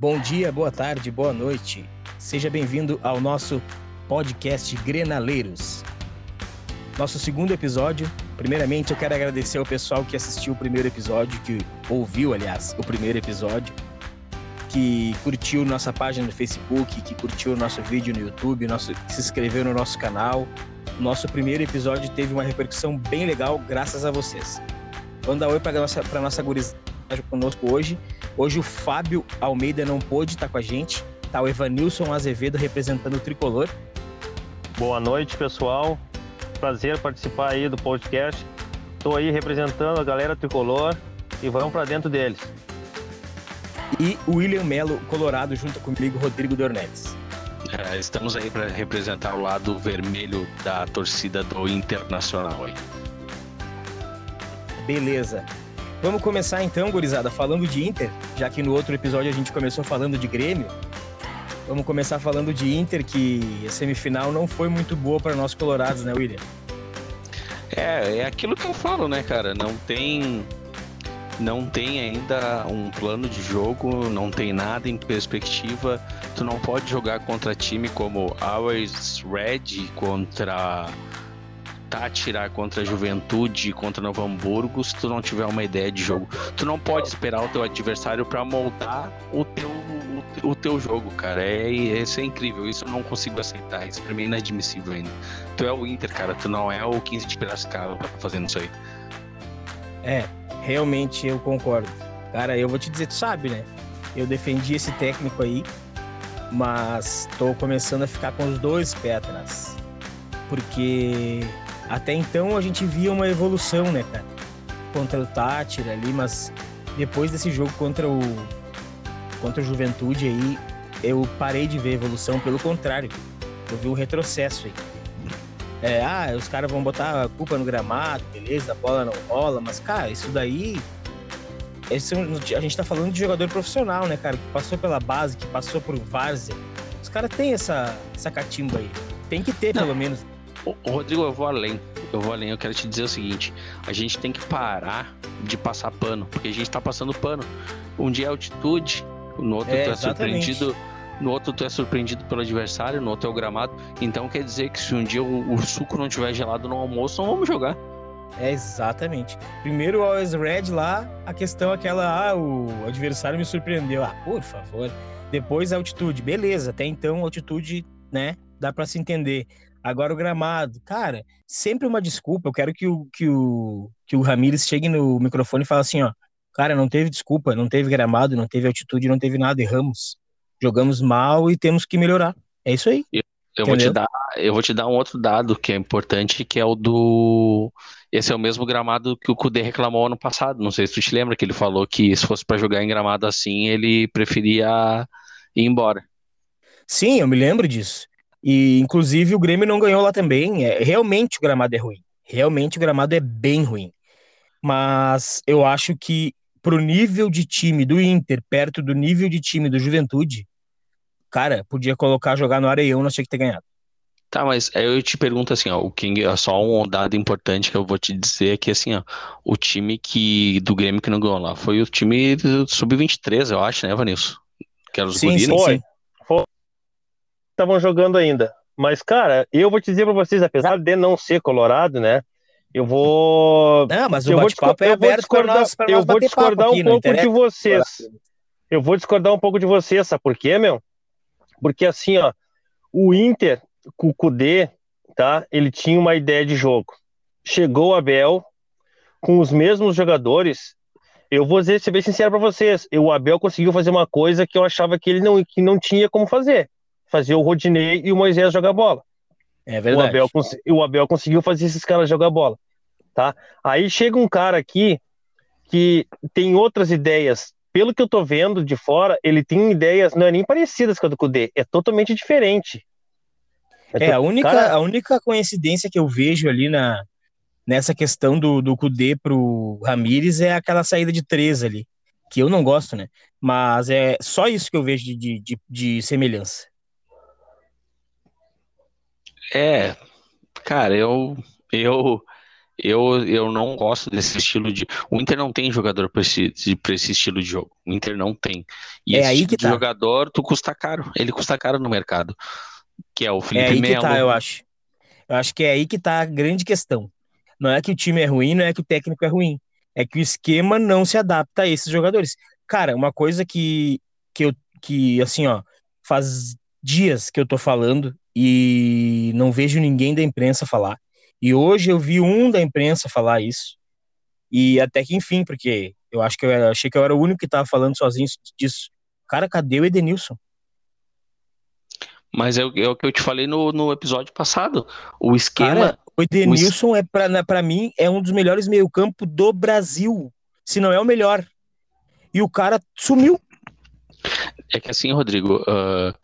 Bom dia, boa tarde, boa noite. Seja bem-vindo ao nosso podcast Grenaleiros. Nosso segundo episódio. Primeiramente, eu quero agradecer ao pessoal que assistiu o primeiro episódio, que ouviu, aliás, o primeiro episódio, que curtiu nossa página no Facebook, que curtiu nosso vídeo no YouTube, nosso, que se inscreveu no nosso canal. Nosso primeiro episódio teve uma repercussão bem legal, graças a vocês. Dar oi para nossa, nossa gurizada conosco hoje. Hoje o Fábio Almeida não pôde estar com a gente. Tá o Evanilson Azevedo representando o Tricolor. Boa noite, pessoal. Prazer participar aí do podcast. Estou aí representando a galera Tricolor e vamos para dentro deles. E o William Melo, Colorado, junto comigo, Rodrigo Dornelles. É, estamos aí para representar o lado vermelho da torcida do Internacional aí. Beleza. Vamos começar então, gurizada, falando de Inter, já que no outro episódio a gente começou falando de Grêmio. Vamos começar falando de Inter, que a semifinal não foi muito boa para nós colorados, né, William? É, é aquilo que eu falo, né, cara? Não tem não tem ainda um plano de jogo, não tem nada em perspectiva. Tu não pode jogar contra time como Ours Red, contra Tátira contra a Juventude, contra Novo Hamburgo, se tu não tiver uma ideia de jogo. Tu não pode esperar o teu adversário para moldar o teu, o, o, teu jogo, cara. É, isso é incrível, isso eu não consigo aceitar. Isso pra mim é inadmissível ainda. Tu é o Inter, cara, tu não é o 15 de Piracicaba fazendo isso aí. É, realmente eu concordo. Cara, eu vou te dizer, tu sabe, né? Eu defendi esse técnico aí, mas tô começando a ficar com os dois pés atrás. Porque até então a gente via uma evolução, né, cara? Contra o Tátira ali, mas depois desse jogo contra o contra o Juventude aí, eu parei de ver evolução, pelo contrário, eu vi um retrocesso aí. É, ah, os caras vão botar a culpa no gramado, beleza, a bola não rola, mas, cara, isso daí. Esse, a gente tá falando de jogador profissional, né, cara? Que passou pela base, que passou por várzea. Os caras têm essa, essa catimba aí. Tem que ter, não. pelo menos. Rodrigo, eu vou além. Eu vou além. Eu quero te dizer o seguinte: a gente tem que parar de passar pano, porque a gente tá passando pano. Um dia é altitude, no outro é, tu é surpreendido. No outro tu é surpreendido pelo adversário, no outro é o gramado. Então quer dizer que se um dia o, o suco não tiver gelado no almoço, não vamos jogar. É, exatamente. Primeiro o Always Red lá, a questão é aquela, ah, o adversário me surpreendeu. Ah, por favor. Depois a altitude, beleza, até então altitude, né, dá para se entender. Agora o gramado, cara, sempre uma desculpa. Eu quero que o, que o, que o Ramires chegue no microfone e fale assim: ó, cara, não teve desculpa, não teve gramado, não teve altitude, não teve nada, erramos. Jogamos mal e temos que melhorar. É isso aí. Eu, eu vou te dar, eu vou te dar um outro dado que é importante, que é o do. Esse é o mesmo gramado que o Kudê reclamou ano passado. Não sei se tu te lembra que ele falou que se fosse para jogar em gramado assim, ele preferia ir embora. Sim, eu me lembro disso. E, inclusive, o Grêmio não ganhou lá também. É, realmente o gramado é ruim. Realmente o gramado é bem ruim. Mas eu acho que pro nível de time do Inter, perto do nível de time do Juventude, cara, podia colocar jogar no Areião, nós tinha que ter ganhado. Tá, mas aí eu te pergunto assim, ó, o King, só um dado importante que eu vou te dizer é que assim, ó, o time que do Grêmio que não ganhou lá foi o time sub-23, eu acho, né, Vanilson? Que era os sim, sim, sim estavam jogando ainda. Mas, cara, eu vou te dizer para vocês, apesar de não ser colorado, né? Eu vou. Não, mas o bate-papo é aberto discordar, nós, Eu vou discordar um pouco de vocês. Eu vou discordar um pouco de vocês, sabe por quê, meu? Porque assim, ó, o Inter, com o Kudê, tá? Ele tinha uma ideia de jogo. Chegou o Abel com os mesmos jogadores. Eu vou ser bem sincero para vocês. O Abel conseguiu fazer uma coisa que eu achava que ele não, que não tinha como fazer fazia o Rodinei e o Moisés jogar bola. É verdade. O Abel, o Abel conseguiu fazer esses caras jogar bola. Tá? Aí chega um cara aqui que tem outras ideias. Pelo que eu tô vendo de fora, ele tem ideias, não é nem parecidas com a do Kudê, é totalmente diferente. É, é a, única, cara... a única coincidência que eu vejo ali na, nessa questão do, do Kudê pro Ramires é aquela saída de três ali, que eu não gosto, né? Mas é só isso que eu vejo de, de, de semelhança. É, cara, eu, eu, Eu, eu não gosto desse estilo de. O Inter não tem jogador para esse, esse estilo de jogo. O Inter não tem. E é esse aí tipo que tá. jogador, tu custa caro. Ele custa caro no mercado. Que é o Felipe é aí Melo. Que tá, eu acho. Eu acho que é aí que tá a grande questão. Não é que o time é ruim, não é que o técnico é ruim. É que o esquema não se adapta a esses jogadores. Cara, uma coisa que, que eu que assim, ó, faz dias que eu tô falando e não vejo ninguém da imprensa falar. E hoje eu vi um da imprensa falar isso. E até que enfim, porque eu acho que eu, era, achei que eu era o único que estava falando sozinho disso. Cara, cadê o Edenilson? Mas é, é, o que eu te falei no, no episódio passado. O esquema. Cara, o Edenilson, o... é para mim, é um dos melhores meio-campo do Brasil. Se não é o melhor. E o cara sumiu. É que assim, Rodrigo, uh,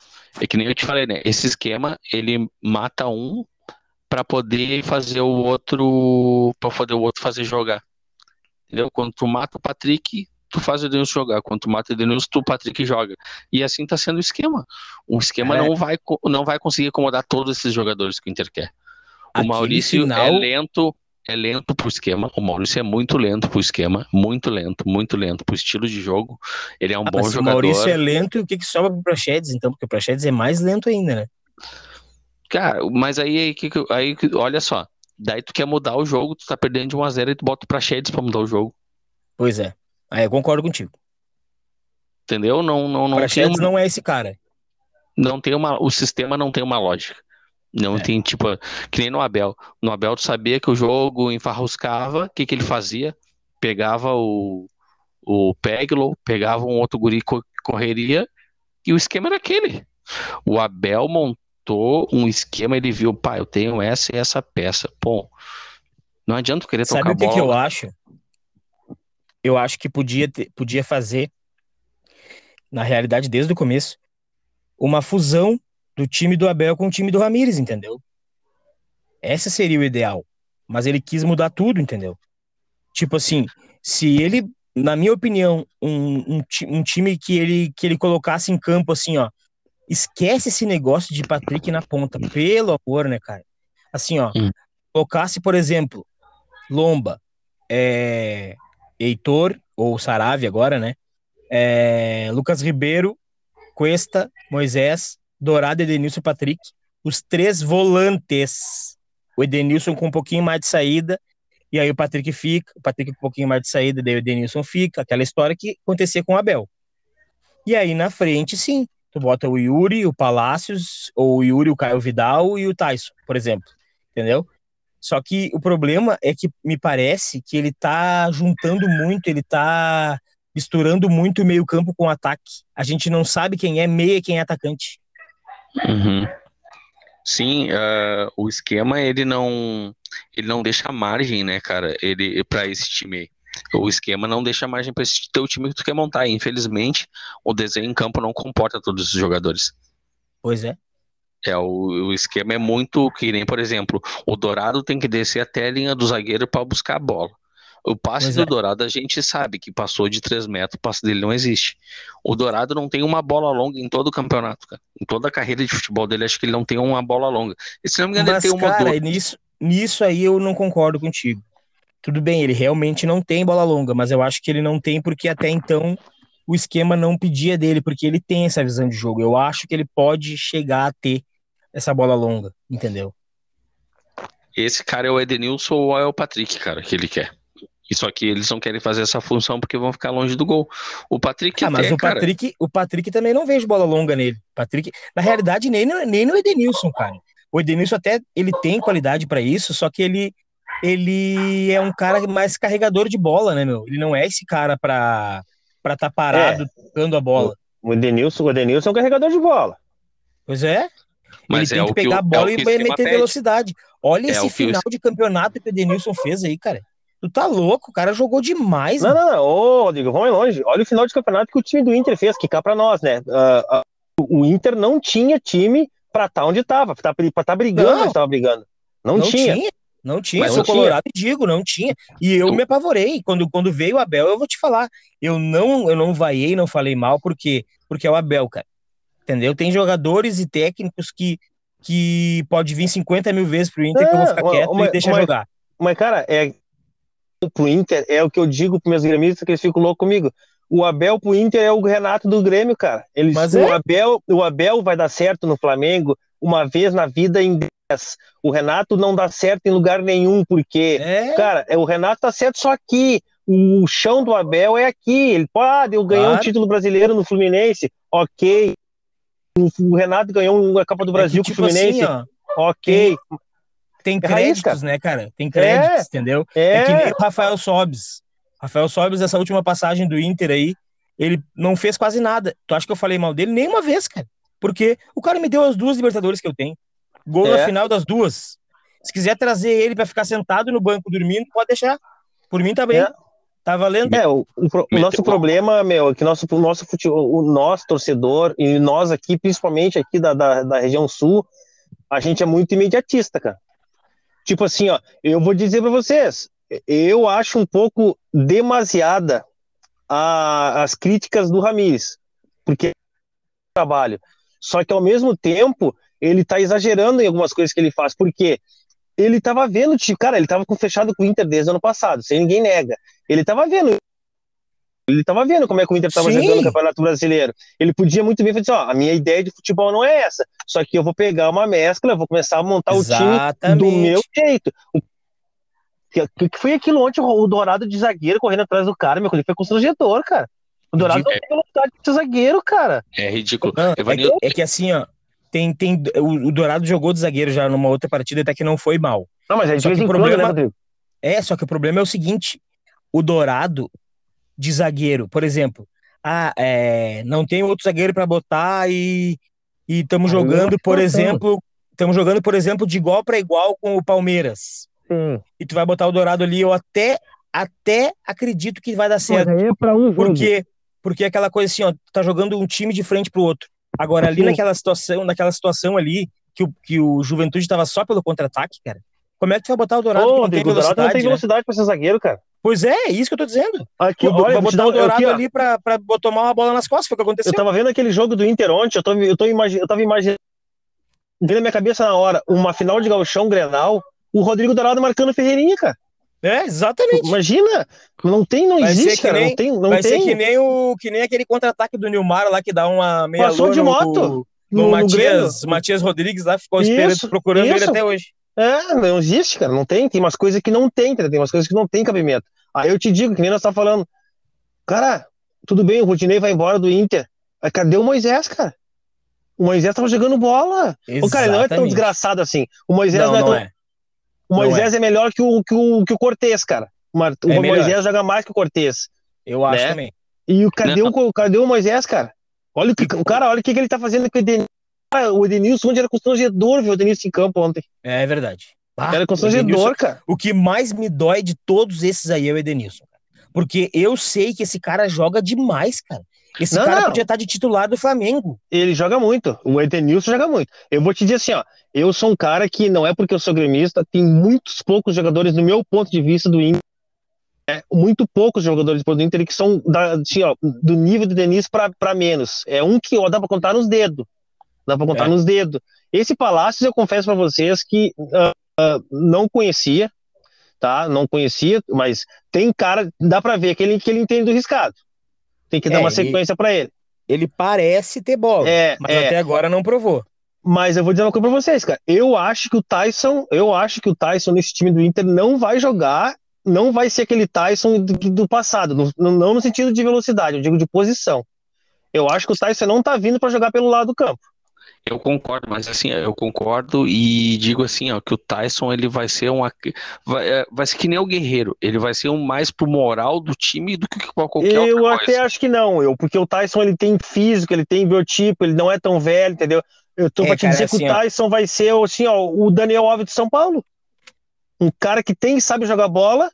é que nem eu te falei, né? Esse esquema, ele mata um para poder fazer o outro, para poder o outro fazer jogar. Entendeu? Quando tu mata o Patrick, tu faz o Denilson jogar. Quando tu mata o Denilson, tu o Patrick joga. E assim tá sendo o esquema. O esquema é. não, vai, não vai conseguir acomodar todos esses jogadores que o Inter quer. O Aqui Maurício final... é lento, é lento pro esquema. O Maurício é muito lento pro esquema, muito lento, muito lento pro estilo de jogo. Ele é um ah, bom jogador. O Maurício é lento e o que, que sobra pro Prachedes, então? Porque o Prachedes é mais lento ainda, né? Cara, mas aí, aí, olha só. Daí tu quer mudar o jogo, tu tá perdendo de 1x0 e tu bota o Prachedes pra mudar o jogo. Pois é. Aí eu concordo contigo. Entendeu? Não, não, não. Prachedes não é esse cara. Não tem uma. O sistema não tem uma lógica. Não é. tem, tipo, que nem no Abel. No Abel, tu sabia que o jogo enfarruscava, o que, que ele fazia? Pegava o, o Peglo, pegava um outro guri que correria, e o esquema era aquele. O Abel montou um esquema, ele viu, pai, eu tenho essa e essa peça. Pô, não adianta querer tocar Sabe o que, que eu acho? Eu acho que podia, ter, podia fazer, na realidade, desde o começo, uma fusão do time do Abel com o time do Ramires, entendeu? Essa seria o ideal. Mas ele quis mudar tudo, entendeu? Tipo assim, se ele, na minha opinião, um, um, um time que ele, que ele colocasse em campo assim, ó, esquece esse negócio de Patrick na ponta, pelo amor, né, cara? Assim, ó, hum. colocasse, por exemplo, Lomba, é, Heitor, ou Sarave agora, né? É, Lucas Ribeiro, Cuesta, Moisés, Dourado, Edenilson e Patrick, os três volantes. O Edenilson com um pouquinho mais de saída, e aí o Patrick fica, o Patrick com um pouquinho mais de saída, daí o Edenilson fica, aquela história que acontecia com o Abel. E aí na frente, sim, tu bota o Yuri, o Palácios, ou o Yuri, o Caio Vidal e o Tyson, por exemplo, entendeu? Só que o problema é que me parece que ele tá juntando muito, ele tá misturando muito o meio-campo com o ataque. A gente não sabe quem é meia e quem é atacante. Uhum. Sim, uh, o esquema ele não ele não deixa margem, né, cara? Ele para esse time. O esquema não deixa margem para esse teu time que tu quer montar. Infelizmente, o desenho em campo não comporta todos os jogadores. Pois é. É, o, o esquema é muito que nem, por exemplo, o Dourado tem que descer até a linha do zagueiro para buscar a bola. O passe pois do é. Dourado a gente sabe que passou de 3 metros, o passe dele não existe. O Dourado não tem uma bola longa em todo o campeonato, cara. Em toda a carreira de futebol dele, acho que ele não tem uma bola longa. E se não me engano, Mas, ele tem uma cara, nisso, nisso aí eu não concordo contigo. Tudo bem, ele realmente não tem bola longa, mas eu acho que ele não tem porque até então o esquema não pedia dele, porque ele tem essa visão de jogo. Eu acho que ele pode chegar a ter essa bola longa, entendeu? Esse cara é o Edenilson ou é o Patrick, cara, que ele quer. E só que eles não querem fazer essa função porque vão ficar longe do gol. O Patrick ah, até, mas o cara... Patrick, o Patrick também não vejo bola longa nele. Patrick, na realidade, nem, nem no Edenilson, cara. O Edenilson até ele tem qualidade para isso, só que ele ele é um cara mais carregador de bola, né, meu? Ele não é esse cara para para estar tá parado é. tocando a bola. O Edenilson, o Edenilson é um carregador de bola. Pois é. Mas ele é tem que pegar que a bola é e meter pede. velocidade. Olha é esse final o... de campeonato que o Edenilson fez aí, cara. Tu tá louco, o cara jogou demais. Não, mano. não, não. Ô, Rodrigo, vamos longe. Olha o final de campeonato que o time do Inter fez, que cá pra nós, né? Uh, uh, o Inter não tinha time pra estar tá onde tava, pra estar tá brigando não. onde tava brigando. Não, não tinha. tinha. Não tinha, Mas sou colorado e digo, não tinha. E eu me apavorei. Quando, quando veio o Abel, eu vou te falar. Eu não, eu não vaiei, não falei mal, porque Porque é o Abel, cara. Entendeu? Tem jogadores e técnicos que, que pode vir 50 mil vezes pro Inter que eu vou ficar quieto mas, e deixa mas, jogar. mas cara, é pro Inter é o que eu digo pros meus gremistas que eles ficam loucos comigo. O Abel pro Inter é o Renato do Grêmio, cara. Eles, Mas o, é? Abel, o Abel vai dar certo no Flamengo uma vez na vida em 10. O Renato não dá certo em lugar nenhum, porque, é? cara, é, o Renato tá certo só aqui. O chão do Abel é aqui. Ele pode, eu ganhei claro. um título brasileiro no Fluminense, ok. O Renato ganhou uma Copa do Brasil é que, tipo com o Fluminense, assim, ok. Tem, tem é créditos, raiz, né, cara? Tem créditos, é, entendeu? É. é que nem o Rafael Sobes. Rafael Sobis, essa última passagem do Inter aí, ele não fez quase nada. Tu acha que eu falei mal dele? Nem uma vez, cara. Porque o cara me deu as duas Libertadores que eu tenho. Gol é. na final das duas. Se quiser trazer ele para ficar sentado no banco dormindo, pode deixar. Por mim tá bem. É. Tá valendo. É, o, o, o nosso problema, meu, é que nosso, o nosso futebol, o nosso torcedor, e nós aqui, principalmente aqui da, da, da região sul, a gente é muito imediatista, cara. Tipo assim, ó, eu vou dizer para vocês, eu acho um pouco demasiada a, as críticas do Ramires, porque trabalho. Só que ao mesmo tempo ele está exagerando em algumas coisas que ele faz, porque ele estava vendo, cara, ele estava fechado com o Inter desde o ano passado, sem ninguém nega. Ele estava vendo ele estava vendo como é que o Inter estava jogando no Campeonato Brasileiro. Ele podia muito bem fazer assim, ó, a minha ideia de futebol não é essa, só que eu vou pegar uma mescla, vou começar a montar Exatamente. o time do meu jeito. O que, que foi aquilo ontem, o Dourado de zagueiro correndo atrás do cara, meu, ele foi constrangedor, cara. O Dourado não tem velocidade de ser zagueiro, cara. É ridículo. Não, é, que, é, que, assim, ó, tem, tem, o, o, Dourado jogou de zagueiro já numa outra partida, até que não foi mal. Não, mas é de vez em problema, né, É, só que o problema é o seguinte, o Dourado de zagueiro, por exemplo, ah, é, não tem outro zagueiro para botar e estamos jogando, por exemplo, estamos jogando, por exemplo, de igual para igual com o Palmeiras. Sim. E tu vai botar o Dourado ali, eu até, até acredito que vai dar certo. Mas aí é pra um jogo. Porque, porque é aquela coisa assim, ó, tá jogando um time de frente pro outro. Agora, ali Sim. naquela situação, naquela situação ali, que o, que o Juventude tava só pelo contra-ataque, cara, como é que tu vai botar o Dourado Ô, que não tem velocidade? O Dourado não tem velocidade né? pra ser zagueiro, cara. Pois é, é isso que eu tô dizendo. Aqui, o, olha, vai botar o Dourado aqui, ali pra, pra tomar uma bola nas costas, foi o que aconteceu. Eu tava vendo aquele jogo do Inter ontem, eu, tô, eu, tô imagi eu tava imaginando, vendo na minha cabeça na hora, uma final de gauchão Grenal, o Rodrigo Dourado marcando Ferreirinha, cara. É, exatamente. Imagina, não tem, não vai existe, cara, nem, não tem, não vai tem. ser que nem o que nem aquele contra-ataque do Nilmar lá que dá uma meia Passou de moto. No, no, no Matias, Matias Rodrigues lá ficou esperando, procurando isso. ele até hoje. É, não existe, cara, não tem, tem umas coisas que não tem, tem umas coisas que não tem cabimento. Aí eu te digo, que nem nós tá falando, cara, tudo bem, o Rodinei vai embora do Inter, mas cadê o Moisés, cara? O Moisés tava jogando bola. Exatamente. O cara não é tão desgraçado assim. O Moisés não, não é não tão... É. O Moisés é. é. melhor que o, que o, que o Cortez, cara. O, é Moisés joga mais que o Cortez. Eu acho né? também. E o, cadê, o, cadê o Moisés, cara? Olha o, que, o cara, olha o que, que ele tá fazendo com o Edenilson. O Edenilson onde era constrangedor ver o Edenilson em campo ontem. É verdade. Ah, era constrangedor, cara. O que mais me dói de todos esses aí é o Edenilson. Porque eu sei que esse cara joga demais, cara. Esse não, cara não. podia estar de titular do Flamengo. Ele joga muito. O Edenilson joga muito. Eu vou te dizer assim, ó. Eu sou um cara que não é porque eu sou gremista, tem muitos poucos jogadores, no meu ponto de vista, do Inter. É, muito poucos jogadores do Inter que são da, assim, ó, do nível do Denis para menos. É um que ó, dá para contar nos dedos. Dá para contar é. nos dedos. Esse Palácios, eu confesso para vocês que uh, uh, não conhecia, tá? Não conhecia, mas tem cara, dá para ver que ele, que ele entende do riscado. Tem que dar é, uma sequência para ele. Ele parece ter bola, é, mas é. até agora não provou. Mas eu vou dizer uma coisa pra vocês, cara. Eu acho que o Tyson, eu acho que o Tyson nesse time do Inter não vai jogar, não vai ser aquele Tyson do, do passado, no, não no sentido de velocidade, eu digo de posição. Eu acho que o Tyson não tá vindo para jogar pelo lado do campo. Eu concordo, mas assim, eu concordo e digo assim, ó, que o Tyson ele vai ser uma vai, é, vai ser que nem o Guerreiro, ele vai ser um mais pro moral do time do que qualquer eu outra coisa. Eu até acho que não, eu, porque o Tyson ele tem físico, ele tem biotipo, ele não é tão velho, entendeu? Eu tô é, pra te cara, dizer que o assim, Tyson ó... vai ser assim, ó, o Daniel Alves de São Paulo. Um cara que tem sabe jogar bola,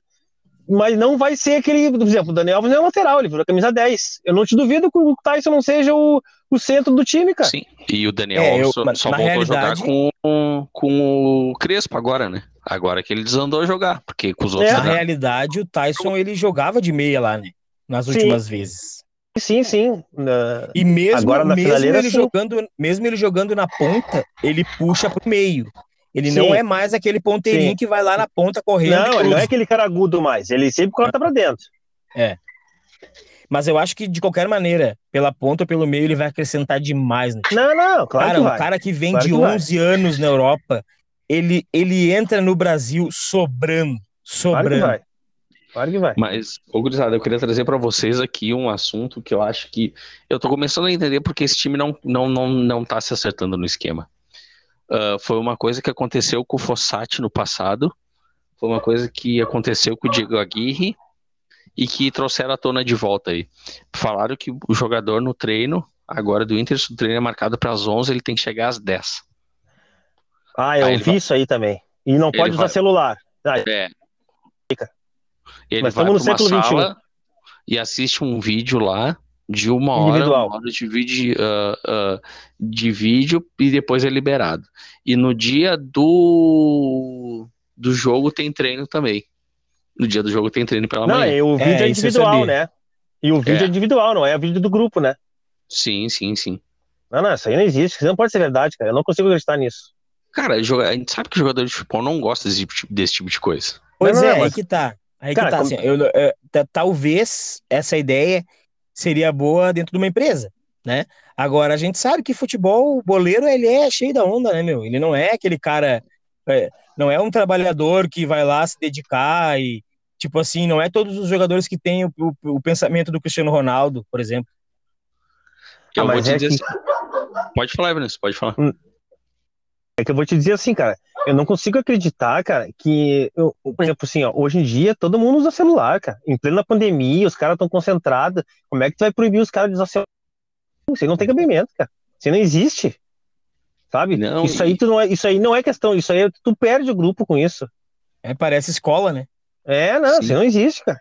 mas não vai ser aquele, por exemplo, o Daniel Alves não é lateral, ele virou camisa 10. Eu não te duvido que o Tyson não seja o, o centro do time, cara. Sim, e o Daniel é, Alves eu, só, voltou realidade... a jogar com, com o Crespo agora, né? Agora que ele desandou a jogar, porque com os outros... É. Na realidade, o Tyson, ele jogava de meia lá, né? Nas últimas sim. vezes. Sim, sim. Na... E mesmo, Agora, na mesmo, ele sim. jogando, mesmo ele jogando na ponta, ele puxa pro meio. Ele Sim. não é mais aquele ponteirinho Sim. que vai lá na ponta correndo. Não, ele não é aquele cara agudo mais. Ele sempre corta para dentro. É. Mas eu acho que, de qualquer maneira, pela ponta ou pelo meio, ele vai acrescentar demais. Time. Não, não, claro cara, que vai. um cara que vem claro de que 11 vai. anos na Europa, ele, ele entra no Brasil sobrando. Sobrando. Claro que vai. Claro que vai. Mas, ô Grisada, eu queria trazer para vocês aqui um assunto que eu acho que eu tô começando a entender porque esse time não, não, não, não tá se acertando no esquema. Uh, foi uma coisa que aconteceu com o Fossati no passado, foi uma coisa que aconteceu com o Diego Aguirre e que trouxeram a tona de volta aí. Falaram que o jogador no treino, agora do Inter, se o treino é marcado para as 11, ele tem que chegar às 10. Ah, eu aí vi vai... isso aí também. E não pode usar vai... celular. Ah, é. Ele Mas vai no século XXI. E assiste um vídeo lá de uma hora, uma hora de vídeo, uh, uh, de vídeo e depois é liberado. E no dia do, do jogo tem treino também. No dia do jogo tem treino pela não, manhã. Não, o vídeo é, é individual, né? E o vídeo é. é. individual, não é o vídeo do grupo, né? Sim, sim, sim. Não, não, isso aí não existe. Isso não pode ser verdade, cara. Eu não consigo acreditar nisso. Cara, a gente sabe que o jogador de futebol não gosta desse tipo, desse tipo de coisa. Pois não, é, mas... aí que tá. Aí Cara, que tá, como... assim, eu, eu, talvez essa ideia seria boa dentro de uma empresa, né? Agora, a gente sabe que futebol, o boleiro, ele é cheio da onda, né, meu? Ele não é aquele cara, é, não é um trabalhador que vai lá se dedicar e, tipo assim, não é todos os jogadores que têm o, o, o pensamento do Cristiano Ronaldo, por exemplo. Eu ah, vou te é dizer que... assim... Pode falar, Vinícius, pode falar. Hum. É que eu vou te dizer assim, cara, eu não consigo acreditar, cara, que, eu, por exemplo, assim, ó, hoje em dia todo mundo usa celular, cara. Em plena pandemia, os caras estão concentrados. Como é que tu vai proibir os caras de usar celular? Aí não tem cabimento, cara. Aí não existe. Sabe? Não, isso, aí tu não é, isso aí não é questão, isso aí tu perde o grupo com isso. É, parece escola, né? É, não, Sim. isso não existe, cara.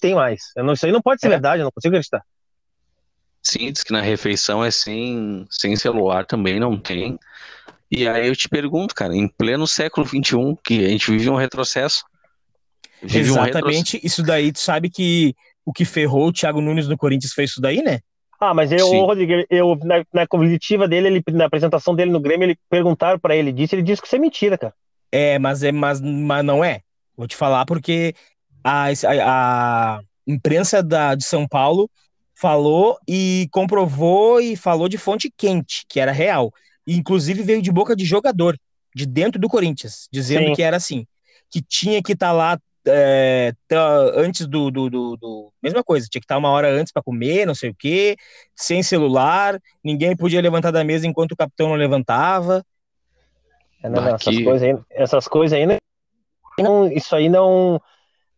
Tem mais. Não, isso aí não pode ser é. verdade, eu não consigo acreditar. Sim, diz que na refeição é sem, sem celular também, não tem. E aí eu te pergunto, cara, em pleno século XXI, que a gente vive um retrocesso. Vive Exatamente, um isso daí, tu sabe que o que ferrou o Thiago Nunes no Corinthians foi isso daí, né? Ah, mas eu, Rodrigo, eu, na, na coletiva dele, ele, na apresentação dele no Grêmio, ele perguntaram para ele disso, ele disse que isso é mentira, cara. É, mas, é, mas, mas não é. Vou te falar porque a, a, a imprensa da, de São Paulo falou e comprovou e falou de fonte quente, que era real. E, inclusive veio de boca de jogador, de dentro do Corinthians, dizendo Sim. que era assim, que tinha que estar tá lá é, antes do, do, do, do, Mesma coisa, tinha que estar tá uma hora antes para comer, não sei o quê, sem celular, ninguém podia levantar da mesa enquanto o capitão não levantava. É, não, não, essas, coisas aí, essas coisas aí, não, isso aí não.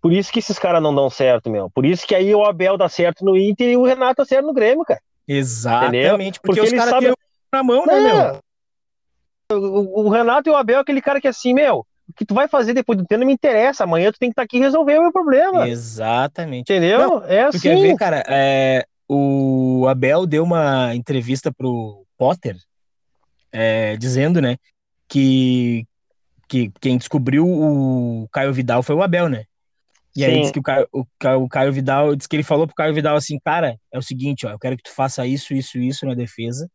Por isso que esses caras não dão certo, meu. Por isso que aí o Abel dá certo no Inter e o Renato dá certo no Grêmio, cara. Exatamente, porque, porque os caras sabem na mão, né, meu? O, o, Renato e o Abel é aquele cara que é assim, meu, o que tu vai fazer depois do tempo não me interessa. Amanhã tu tem que estar tá aqui e resolver o meu problema. Exatamente. Entendeu? Não, é assim. Ver, cara, é, o Abel deu uma entrevista pro Potter, é, dizendo, né, que, que quem descobriu o Caio Vidal foi o Abel, né? E Sim. aí disse que o Caio, o, o Caio Vidal, disse que ele falou pro Caio Vidal assim, cara, é o seguinte, ó, eu quero que tu faça isso, isso, isso na defesa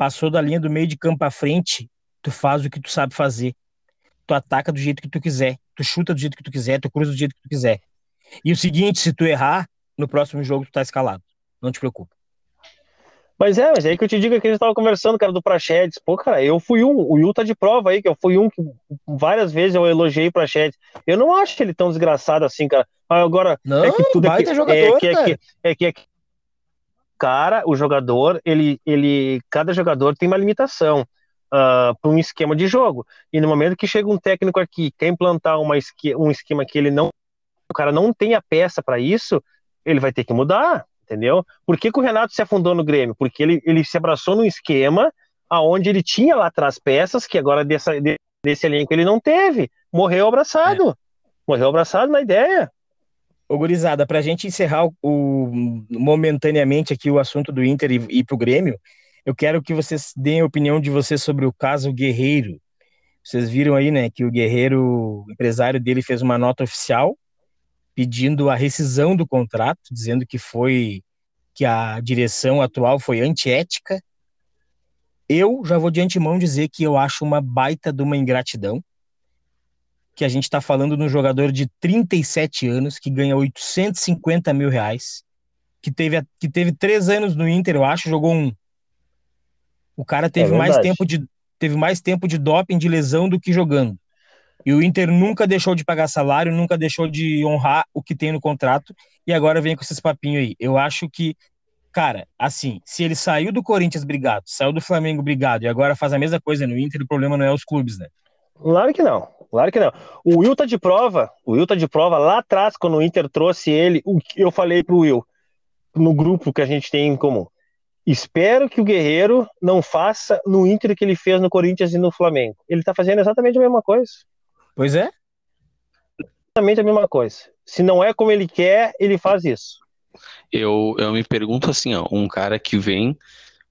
passou da linha do meio de campo à frente, tu faz o que tu sabe fazer. Tu ataca do jeito que tu quiser, tu chuta do jeito que tu quiser, tu cruza do jeito que tu quiser. E o seguinte, se tu errar, no próximo jogo tu tá escalado. Não te preocupa. Mas é, mas é aí que eu te digo que a gente tava conversando, cara, do Prachedes. Pô, cara, eu fui um, o Yu tá de prova aí, que eu fui um que várias vezes eu elogiei o Prachedes. Eu não acho ele tão desgraçado assim, cara. Agora, não, é que tudo é que, jogador, é, que, é, que, é, que, é que cara, o jogador, ele, ele, cada jogador tem uma limitação uh, ah, para um esquema de jogo. E no momento que chega um técnico aqui, quer implantar uma esque um esquema que ele não, o cara não tem a peça para isso, ele vai ter que mudar, entendeu? Por que, que, o Renato se afundou no Grêmio? Porque ele, ele se abraçou num esquema aonde ele tinha lá atrás peças que agora dessa, desse elenco ele não teve. Morreu abraçado. É. Morreu abraçado na ideia. Ô, gurizada, para a gente encerrar o, o, momentaneamente aqui o assunto do Inter e ir para o Grêmio, eu quero que vocês deem a opinião de vocês sobre o caso Guerreiro. Vocês viram aí, né, que o Guerreiro, o empresário dele, fez uma nota oficial pedindo a rescisão do contrato, dizendo que foi que a direção atual foi antiética. eu já vou de antemão dizer que eu acho uma baita de uma ingratidão. Que a gente está falando de um jogador de 37 anos que ganha 850 mil reais, que teve, que teve três anos no Inter, eu acho, jogou um. O cara teve é mais tempo de teve mais tempo de doping, de lesão do que jogando. E o Inter nunca deixou de pagar salário, nunca deixou de honrar o que tem no contrato, e agora vem com esses papinhos aí. Eu acho que, cara, assim, se ele saiu do Corinthians brigado, saiu do Flamengo brigado, e agora faz a mesma coisa no Inter, o problema não é os clubes, né? Claro que não, claro que não. O Will tá de prova, o Will tá de prova lá atrás, quando o Inter trouxe ele, eu falei pro Will, no grupo que a gente tem em comum. Espero que o Guerreiro não faça no Inter que ele fez no Corinthians e no Flamengo. Ele tá fazendo exatamente a mesma coisa. Pois é. Exatamente a mesma coisa. Se não é como ele quer, ele faz isso. Eu, eu me pergunto assim, ó, um cara que vem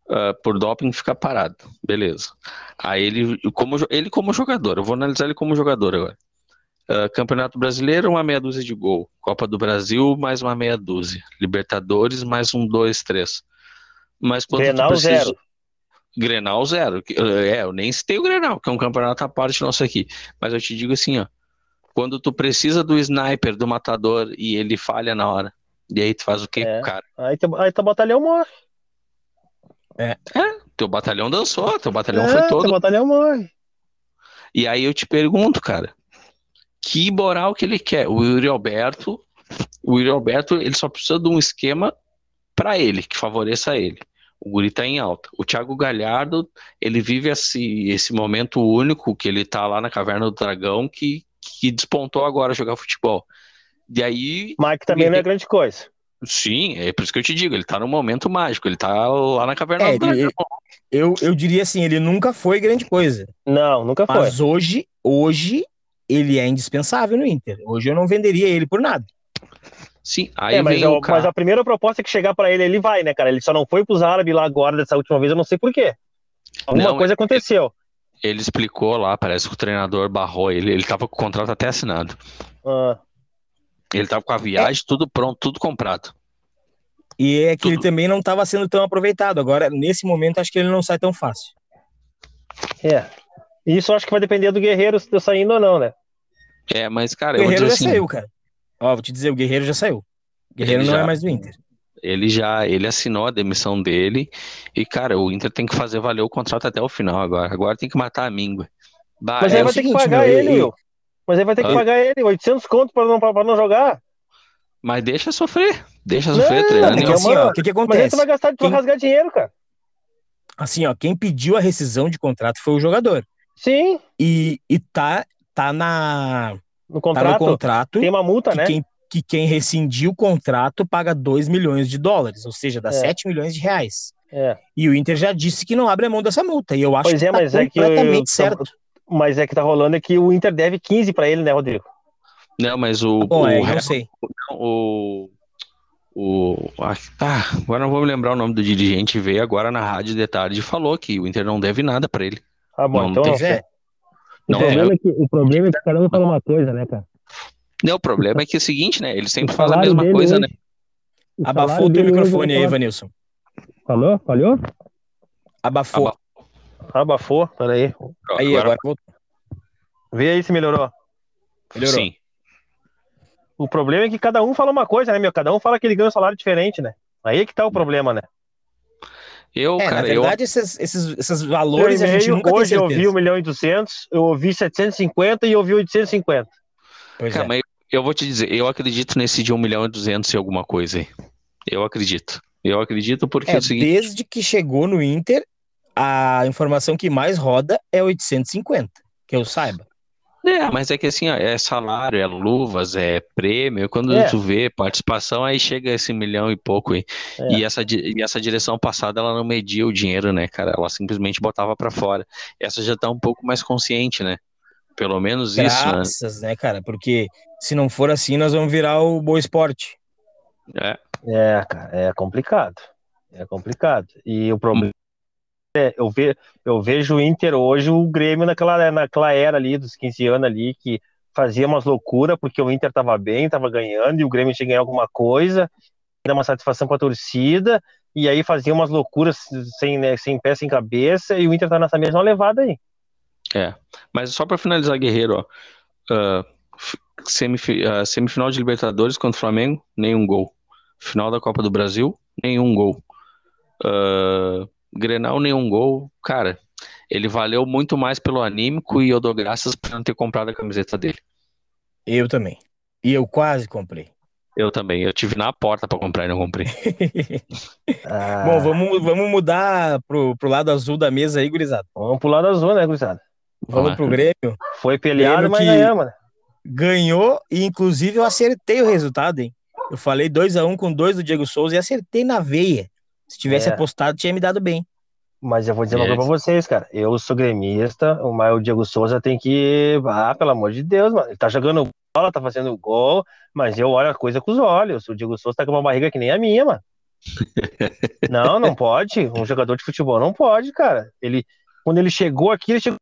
uh, por doping fica parado, beleza. Aí ele como, ele como jogador, eu vou analisar ele como jogador agora. Uh, Campeonato Brasileiro, uma meia dúzia de gol. Copa do Brasil, mais uma meia dúzia. Libertadores, mais um, dois, três. Mas quando Grenal precisa... zero. Grenal zero. É, eu nem citei o Grenal, que é um campeonato à parte nosso aqui. Mas eu te digo assim, ó. Quando tu precisa do sniper, do matador, e ele falha na hora. E aí tu faz o quê é. com o cara? Aí, teu, aí teu batalhão morre. É. é. Teu batalhão dançou, teu batalhão é, foi todo. Teu batalhão morre. E aí eu te pergunto, cara, que moral que ele quer? O Yuri Alberto, o Yuri Alberto, ele só precisa de um esquema para ele, que favoreça ele. O Guri tá em alta. O Thiago Galhardo, ele vive esse, esse momento único que ele tá lá na Caverna do Dragão que, que despontou agora a jogar futebol. E aí. Mike também ele... não é grande coisa. Sim, é por isso que eu te digo, ele tá num momento mágico, ele tá lá na Caverna é, do Dragão. Ele, eu, eu diria assim, ele nunca foi grande coisa. Não, nunca foi. Mas hoje, hoje ele é indispensável no Inter. Hoje eu não venderia ele por nada. Sim, aí é, mas, o, mas, a primeira proposta que chegar para ele, ele vai, né, cara? Ele só não foi pros árabes lá agora dessa última vez, eu não sei por quê. Alguma não, coisa aconteceu. Ele, ele, explicou lá, parece que o treinador barrou ele, ele tava com o contrato até assinado. Ah. Ele tava com a viagem, é. tudo pronto, tudo comprado. E é que tudo. ele também não estava sendo tão aproveitado. Agora, nesse momento, acho que ele não sai tão fácil. É. Isso acho que vai depender do Guerreiro se tá saindo ou não, né? É, mas, cara, o Guerreiro já assim, saiu, cara. Ó, vou te dizer, o Guerreiro já saiu. O Guerreiro ele não é já, é mais do Inter. Ele já ele assinou a demissão dele e, cara, o Inter tem que fazer valer o contrato até o final agora. Agora tem que matar a míngua. Bah, Mas é aí vai ter que pagar meu, ele, eu... Mas aí vai ter que ah. pagar ele, 800 conto pra não, pra não jogar. Mas deixa sofrer. Deixa sofrer, treinando. É assim, o que, que acontece? Mas aí tu vai gastar de quem... rasgar dinheiro, cara. Assim, ó, quem pediu a rescisão de contrato foi o jogador. Sim. E, e tá, tá na no contrato, tá no contrato tem uma multa, né? Quem, que quem rescindiu o contrato paga 2 milhões de dólares, ou seja, dá é. 7 milhões de reais. É. E o Inter já disse que não abre a mão dessa multa. E eu acho pois que é, tá mas completamente é que certo. Mas é que tá rolando é que o Inter deve 15 para ele, né, Rodrigo? Não, mas o. Bom, o, é, não sei. O, o, ah, agora não vou me lembrar o nome do dirigente, veio agora na rádio de tarde e falou que o Inter não deve nada para ele. Ah, bom, não então. Tem... É. Não, o, problema é... é que, o problema é que cada um fala uma coisa, né, cara? Não, o problema é que é o seguinte, né? Ele sempre fala a mesma coisa, hoje, né? Abafou o teu microfone aí, Vanilson. Falou? Falhou? Abafou. Abafou, peraí. Aí, agora, agora voltou. Vê aí se melhorou. Melhorou. Sim. O problema é que cada um fala uma coisa, né, meu? Cada um fala que ele ganha um salário diferente, né? Aí é que tá o problema, né? Eu, é, cara, na verdade, eu... esses, esses, esses valores a gente nunca Hoje eu ouvi 1 milhão e 200, eu ouvi 750 e eu ouvi 850. Pois Cara, é. mas eu vou te dizer, eu acredito nesse de 1 milhão e 200 e alguma coisa aí. Eu acredito. Eu acredito porque é, é o seguinte... Desde que chegou no Inter, a informação que mais roda é 850, que eu saiba. É, mas é que assim, ó, é salário, é luvas, é prêmio. Quando é. tu vê participação, aí chega esse milhão e pouco aí. É. E, essa, e essa direção passada, ela não media o dinheiro, né, cara? Ela simplesmente botava para fora. Essa já tá um pouco mais consciente, né? Pelo menos Graças, isso, né? Graças, né, cara? Porque se não for assim, nós vamos virar o Boa Esporte. É. É, cara, é complicado. É complicado. E o problema é, eu, ve, eu vejo o Inter hoje, o Grêmio naquela, naquela era ali, dos 15 anos ali, que fazia umas loucuras, porque o Inter tava bem, tava ganhando, e o Grêmio tinha que ganhar alguma coisa, dar uma satisfação para a torcida, e aí fazia umas loucuras sem, né, sem pé, sem cabeça, e o Inter tá nessa mesma levada aí. É, mas só para finalizar, Guerreiro, ó, uh, semif uh, semifinal de Libertadores contra o Flamengo, nenhum gol. Final da Copa do Brasil, nenhum gol. Uh, Grenal, nenhum gol. Cara, ele valeu muito mais pelo anímico e eu dou graças por não ter comprado a camiseta dele. Eu também. E eu quase comprei. Eu também. Eu tive na porta para comprar e não comprei. ah. Bom, vamos, vamos mudar pro, pro lado azul da mesa aí, gurizada. Vamos pro lado azul, né, gurizada? Vamos ah. pro Grêmio. Foi peleado, mas ganhamos, né? Ganhou e, inclusive, eu acertei o resultado, hein? Eu falei 2x1 um com dois do Diego Souza e acertei na veia. Se tivesse é. apostado, tinha me dado bem. Mas eu vou dizer uma coisa pra vocês, cara. Eu sou gremista, o Diego Souza tem que. Ah, pelo amor de Deus, mano. Ele tá jogando bola, tá fazendo gol, mas eu olho a coisa com os olhos. O Diego Souza tá com uma barriga que nem a minha, mano. não, não pode. Um jogador de futebol não pode, cara. Ele, quando ele chegou aqui, ele chegou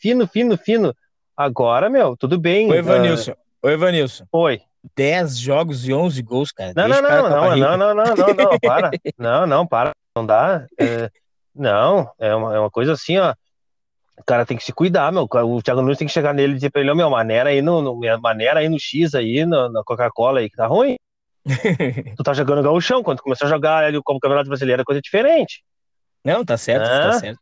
fino, fino, fino. Agora, meu, tudo bem. Oi, Evanilson. Uh... Oi, Evanilson. Oi. 10 jogos e 11 gols, cara. Não, não não não, não, não, não, não, não, não, para. Não, não, para. Não dá. É, não, é uma, é uma coisa assim, ó. O cara tem que se cuidar, meu. O Thiago Nunes tem que chegar nele e dizer pra ele, oh, meu, maneira aí no, no, maneira aí no X aí, no, na Coca-Cola aí, que tá ruim. tu tá jogando gauchão, quando começou a jogar ali como Campeonato Brasileiro é coisa diferente. Não, tá certo, tá é? certo.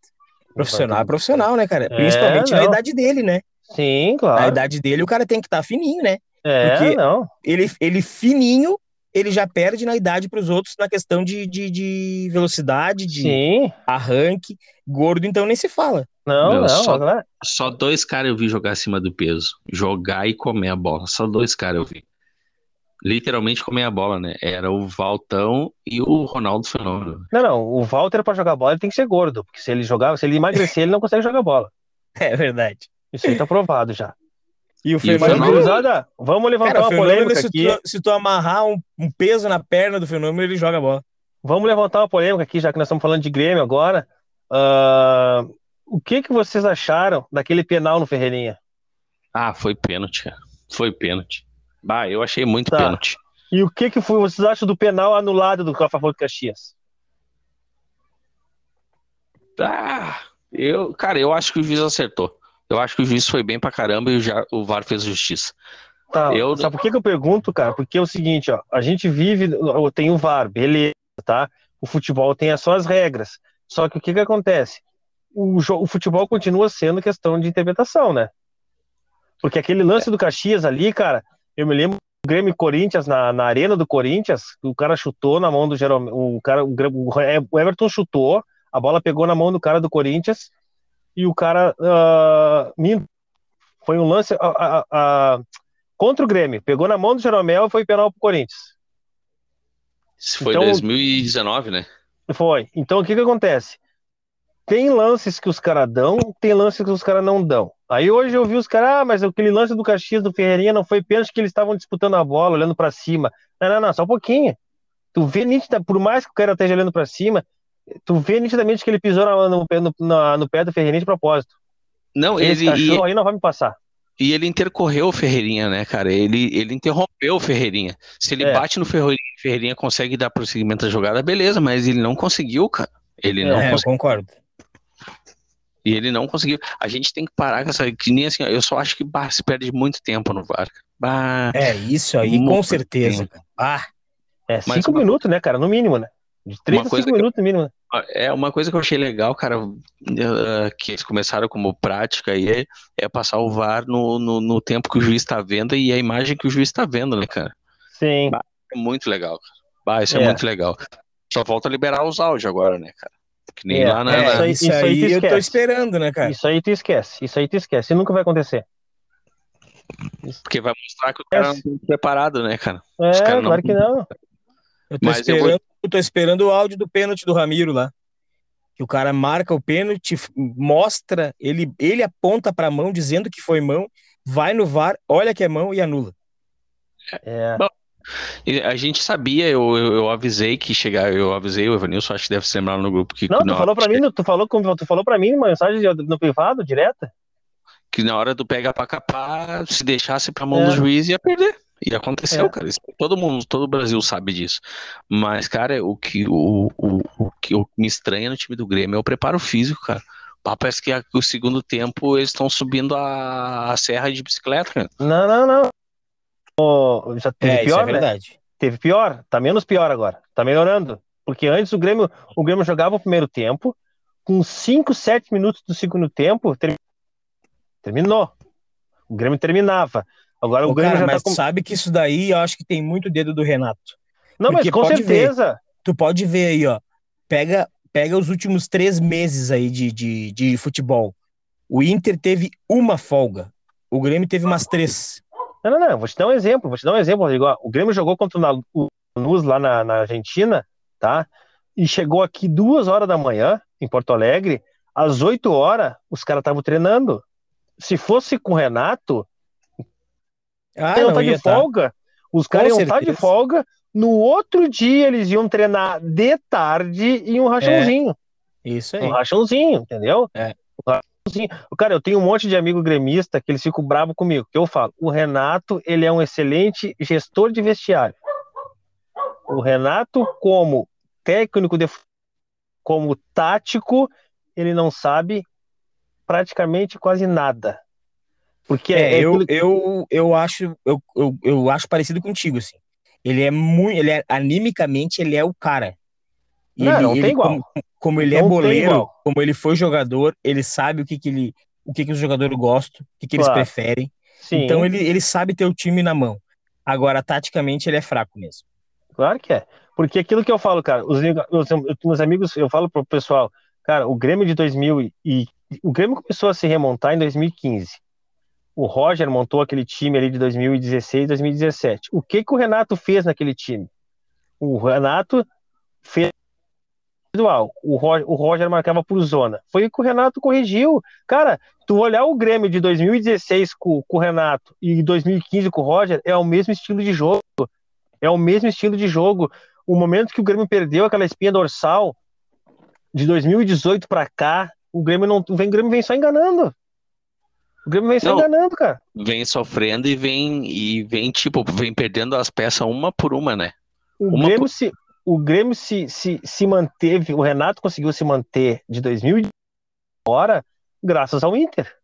Profissional é profissional, né, cara? É, Principalmente é, na idade dele, né? Sim, claro. Na idade dele o cara tem que estar tá fininho, né? É, Porque não. Ele, ele fininho, ele já perde na idade para os outros na questão de, de, de velocidade, de Sim. arranque. Gordo, então, nem se fala. Não, Meu, não, só, não é. só dois caras eu vi jogar acima do peso. Jogar e comer a bola. Só dois caras eu vi. Literalmente comer a bola, né? Era o Valtão e o Ronaldo Fenômeno. Não, não. O Walter, para jogar bola, ele tem que ser gordo. Porque se ele jogar, se ele emagrecer, ele não consegue jogar bola. É verdade. Isso aí tá provado já. E o fenômeno. Cruzada, vamos levantar Cara, uma polêmica se aqui. Tu, se tu amarrar um, um, peso na perna do fenômeno, ele joga a bola. Vamos levantar uma polêmica aqui, já que nós estamos falando de Grêmio agora. Uh, o que, que vocês acharam daquele penal no Ferreirinha? Ah, foi pênalti, cara. Foi pênalti. Bah, eu achei muito tá. pênalti. E o que, que foi, vocês acham do penal anulado do a favor do Caxias? Ah, eu, cara, eu acho que o juiz acertou. Eu acho que o juiz foi bem pra caramba e já, o VAR fez justiça. Tá, eu... Sabe por que, que eu pergunto, cara? Porque é o seguinte, ó, a gente vive, tem o VAR, beleza, tá? O futebol tem as suas regras. Só que o que que acontece? O, o futebol continua sendo questão de interpretação, né? Porque aquele lance do Caxias ali, cara, eu me lembro do Grêmio Corinthians na, na arena do Corinthians, o cara chutou na mão do Jerome, o cara, o Everton chutou, a bola pegou na mão do cara do Corinthians e o cara uh, foi um lance contra o Grêmio. Pegou na mão do Jeromel e foi penal pro Corinthians. Isso foi então, 2019, né? Foi. Então o que que acontece? Tem lances que os caras dão, tem lances que os caras não dão. Aí hoje eu vi os caras, ah, mas aquele lance do Caxias do Ferreirinha não foi pênalti que eles estavam disputando a bola, olhando para cima. Não, não, não, só um pouquinho. Tu vê nítida, por mais que o cara esteja olhando para cima, tu vê nitidamente que ele pisou no, no, no, no pé do Ferreirinha de propósito. Não, Esse ele. E, aí não vai me passar. E ele intercorreu o Ferreirinha, né, cara? Ele, ele interrompeu o Ferreirinha. Se ele é. bate no Ferreirinha, Ferreirinha consegue dar prosseguimento à jogada, beleza, mas ele não conseguiu, cara. Ele é, não conseguiu. eu concordo. E ele não conseguiu. A gente tem que parar com essa. Que nem assim, eu só acho que bah, se perde muito tempo no VAR. Bah, é, isso aí, com certeza. Ah, é, cinco uma... minutos, né, cara? No mínimo, né? De 30 a 5 minutos no mínimo. É uma coisa que eu achei legal, cara, eh, que eles começaram como prática aí, é, é passar o VAR no, no, no tempo que o juiz está vendo e a imagem que o juiz está vendo, né, cara? Sim. Bah, é muito legal. Bah, isso é. é. muito legal. Só falta liberar os áudios agora, né, cara? Que nem é, lá na. É, isso aí, isso aí eu tô esperando, né, cara? Isso aí tu esquece. Isso aí tu esquece. Isso nunca vai acontecer. Porque vai mostrar que o cara não tá preparado, né, cara? É, claro não... que não. Eu tô, esperando, eu, vou... eu tô esperando o áudio do pênalti do Ramiro lá. Que o cara marca o pênalti, mostra, ele, ele aponta pra mão dizendo que foi mão, vai no VAR, olha que é mão e anula. É. Bom, a gente sabia, eu, eu, eu, avisei que chegar, eu avisei o Evanilson, acho que deve se lembrar no grupo que. Não, tu falou para mim, tu falou, tu falou para mim uma mensagem no privado, direta? Que na hora do pega pra capar, se deixasse pra mão é. do juiz ia perder. E aconteceu, é. cara. Isso, todo mundo, todo o Brasil sabe disso. Mas, cara, o que, o, o, o que me estranha no time do Grêmio é o preparo físico, cara. Parece que o segundo tempo eles estão subindo a, a, serra de bicicleta, cara. Não, não, não. Oh, já teve é, pior, é né? verdade. Teve pior, tá menos pior agora. Tá melhorando. Porque antes o Grêmio, o Grêmio jogava o primeiro tempo, com 5, 7 minutos do segundo tempo, terminou. O Grêmio terminava. Agora Ô, o Grêmio cara, já mas tá com... sabe que isso daí eu acho que tem muito dedo do Renato. Não, Porque mas com certeza. Ver, tu pode ver aí, ó. Pega, pega os últimos três meses aí de, de, de futebol. O Inter teve uma folga. O Grêmio teve umas três. Não, não, não. Vou te dar um exemplo. Vou te dar um exemplo, Rodrigo. O Grêmio jogou contra o Lanús lá na, na Argentina, tá? E chegou aqui duas horas da manhã, em Porto Alegre. Às oito horas, os caras estavam treinando. Se fosse com o Renato, ah, não, tá de tá. folga. Tá. Os caras iam estar tá de folga. No outro dia eles iam treinar de tarde em um rachãozinho. É, isso aí. Um rachãozinho, entendeu? É. Um rachãozinho. Cara, eu tenho um monte de amigo gremista que eles ficam bravos comigo. Que eu falo, o Renato, ele é um excelente gestor de vestiário. O Renato, como técnico de como tático, ele não sabe praticamente quase nada. Porque é, é eu, aquilo... eu, eu acho eu, eu, eu, acho parecido contigo assim. Ele é muito, ele é animicamente ele é o cara. E não, ele, não tem ele, igual. Como, como ele é não é boleiro, como ele foi jogador, ele sabe o que que ele o que que os jogadores gostam, o que que claro. eles preferem. Sim. Então ele, ele sabe ter o time na mão. Agora, taticamente, ele é fraco mesmo. Claro que é. Porque aquilo que eu falo, cara, os, os meus amigos, eu falo pro pessoal, cara, o Grêmio de 2000 e o Grêmio começou a se remontar em 2015 o Roger montou aquele time ali de 2016, 2017. O que que o Renato fez naquele time? O Renato fez individual. O Roger, o Roger marcava por zona. Foi o que o Renato corrigiu. Cara, tu olhar o Grêmio de 2016 com, com o Renato e 2015 com o Roger, é o mesmo estilo de jogo. É o mesmo estilo de jogo. O momento que o Grêmio perdeu aquela espinha dorsal de 2018 para cá, o Grêmio não vem, o Grêmio vem só enganando. O Grêmio vem se não, enganando, cara. Vem sofrendo e vem, e vem, tipo, vem perdendo as peças uma por uma, né? O uma Grêmio, por... se, o Grêmio se, se, se manteve, o Renato conseguiu se manter de 2000 hora graças ao Inter.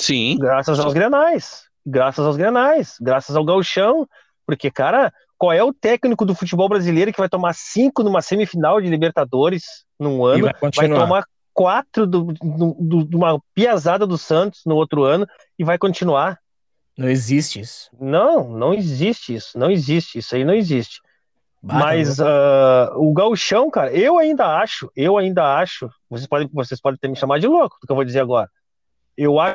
Sim. Graças aos Grenais. Graças aos Grenais. Graças ao Galchão. Porque, cara, qual é o técnico do futebol brasileiro que vai tomar cinco numa semifinal de Libertadores num ano? Vai, vai, tomar quatro de uma piazada do Santos no outro ano e vai continuar. Não existe isso. Não, não existe isso. Não existe. Isso aí não existe. Mas uh, o gauchão, cara, eu ainda acho, eu ainda acho, vocês podem, vocês podem ter me chamado de louco, do que eu vou dizer agora. Eu acho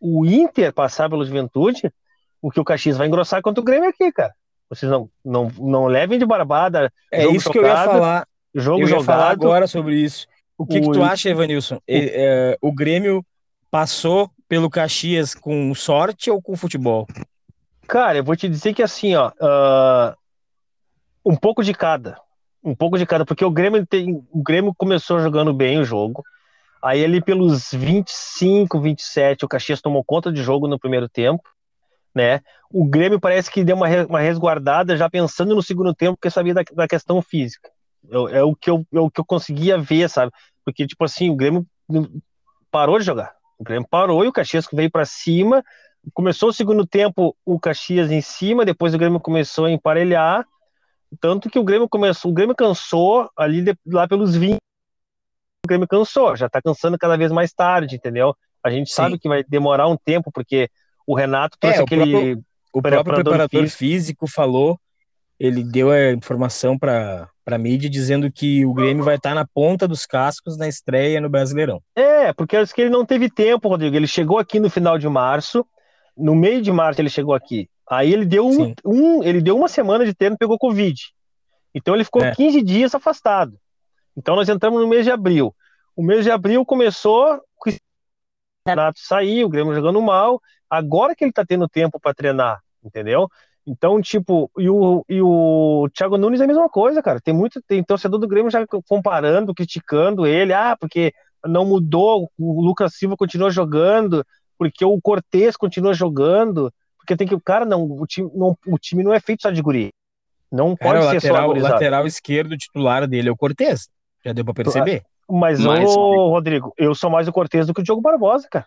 o Inter passar pelo Juventude, o que o Caxias vai engrossar contra o Grêmio aqui, cara. Vocês não, não, não levem de barbada. É isso que eu ia falar. Jogo Eu jogado. falar agora sobre isso. O que, o... que tu acha, Evanilson? O... É, o Grêmio passou pelo Caxias com sorte ou com futebol? Cara, eu vou te dizer que assim, ó, uh, um pouco de cada. Um pouco de cada, porque o Grêmio tem. O Grêmio começou jogando bem o jogo. Aí ele pelos 25, 27, o Caxias tomou conta de jogo no primeiro tempo, né? O Grêmio parece que deu uma, uma resguardada já pensando no segundo tempo, porque sabia da, da questão física. É, é, o que eu, é o que eu conseguia ver, sabe? Porque, tipo assim, o Grêmio parou de jogar. O Grêmio parou e o Caxias veio para cima. Começou o segundo tempo, o Caxias em cima, depois o Grêmio começou a emparelhar. Tanto que o Grêmio começou, o Grêmio cansou ali de, lá pelos 20. O Grêmio cansou, já tá cansando cada vez mais tarde, entendeu? A gente Sim. sabe que vai demorar um tempo, porque o Renato trouxe é, aquele. O próprio, o próprio preparador físico. físico falou, ele deu a informação para a mídia dizendo que o Grêmio vai estar tá na ponta dos cascos na estreia no Brasileirão. É, porque acho que ele não teve tempo, Rodrigo. Ele chegou aqui no final de março, no meio de março ele chegou aqui. Aí ele deu um, um ele deu uma semana de treino e pegou Covid. Então ele ficou é. 15 dias afastado. Então nós entramos no mês de abril. O mês de abril começou com o Renato sair, o Grêmio jogando mal. Agora que ele tá tendo tempo para treinar, entendeu? Então, tipo, e o, e o Thiago Nunes é a mesma coisa, cara. Tem muito, tem torcedor do Grêmio já comparando, criticando ele, ah, porque não mudou, o Lucas Silva continua jogando, porque o Cortez continua jogando. porque tem que. Cara, não, o time não, o time não é feito só de guri. Não cara, pode ser lateral, só O lateral esquerdo titular dele é o Cortez. Já deu pra perceber? Mas, Mas ô, Rodrigo, eu sou mais o Cortez do que o Diogo Barbosa, cara.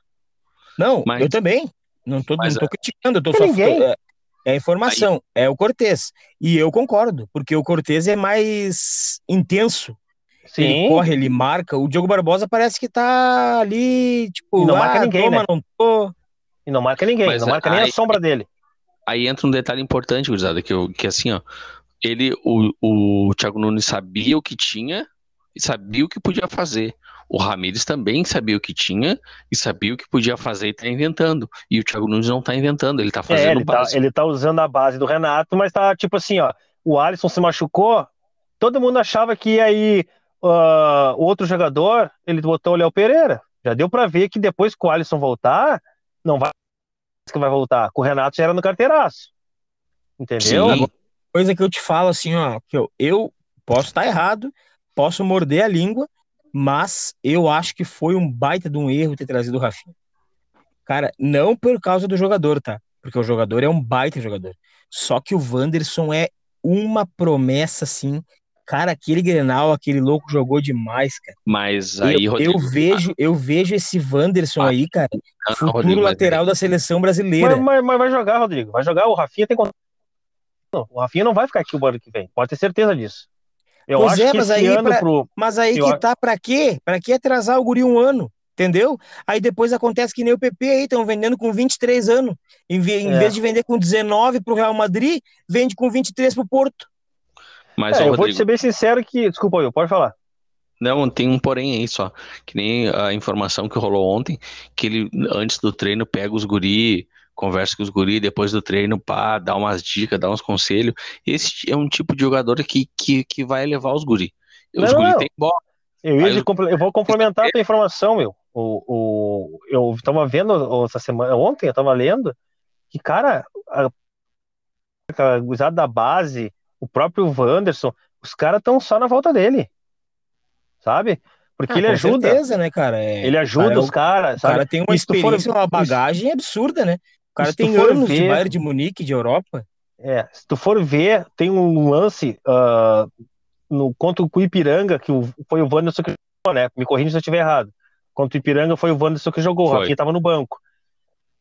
Não, Mas... eu também. Não tô, Mas, não tô criticando, eu tô só. Ninguém... É, informação, Aí... é o Cortez. E eu concordo, porque o Cortez é mais intenso. Sim. Ele corre, ele marca. O Diogo Barbosa parece que tá ali, tipo, e não marca ah, ninguém, toma, né? não tô. E não marca ninguém, Mas, não marca aí, nem a sombra dele. Aí entra um detalhe importante, gurizada, que, eu, que assim, ó, ele, o, o Thiago Nunes sabia o que tinha e sabia o que podia fazer. O Ramires também sabia o que tinha e sabia o que podia fazer e tá inventando. E o Thiago Nunes não tá inventando, ele tá fazendo é, ele, tá, ele tá usando a base do Renato, mas tá tipo assim, ó, o Alisson se machucou, todo mundo achava que ia ir uh, outro jogador, ele botou o Léo Pereira. Já deu para ver que depois que o Alisson voltar, não vai que vai voltar. Com o Renato já era no carteiraço. Entendeu? Sim. Coisa que eu te falo assim, ó, que eu, eu posso estar errado, posso morder a língua, mas eu acho que foi um baita de um erro ter trazido o Rafinha. Cara, não por causa do jogador, tá? Porque o jogador é um baita jogador. Só que o Wanderson é uma promessa, assim. Cara, aquele Grenal, aquele louco jogou demais, cara. Mas aí, eu, Rodrigo, eu vejo, eu vejo esse Wanderson ah, aí, cara, não, futuro Rodrigo, lateral mas... da seleção brasileira. Mas, mas, mas, vai jogar, Rodrigo. Vai jogar. O Rafinha tem. Não, o Rafinha não vai ficar aqui o ano que vem. Pode ter certeza disso. Eu pois acho é, que mas aí, pra, pro... mas aí que tá pra quê? Pra que atrasar o guri um ano? Entendeu? Aí depois acontece que nem o PP aí, estão vendendo com 23 anos. Em, em é. vez de vender com 19 pro Real Madrid, vende com 23 pro Porto. Mas, é, ó, eu Rodrigo... vou ser bem sincero que. Desculpa, eu pode falar. Não, tem um porém aí só. Que nem a informação que rolou ontem, que ele, antes do treino, pega os guri conversa com os guri depois do treino, pá, dá umas dicas, dá uns conselhos. Esse é um tipo de jogador que, que, que vai levar os guri. Os não, guri tem bola. Eu, ia eu vou complementar a tua informação, meu. O, o, eu tava vendo essa semana, ontem eu tava lendo, que, cara, a, a da base, o próprio Wanderson, os caras estão só na volta dele. Sabe? Porque ah, ele ajuda. Certeza, né, cara? É, ele ajuda cara, os caras. O cara tem uma experiência, for... uma bagagem absurda, né? O cara tem anos ver... de Bayern de Munique, de Europa. É, se tu for ver, tem um lance uh, no, contra o Ipiranga, que o, foi o Wanderson que jogou, né? Me corrija se eu estiver errado. Contra o Ipiranga foi o Wanderson que jogou, foi. o Rafinha tava no banco.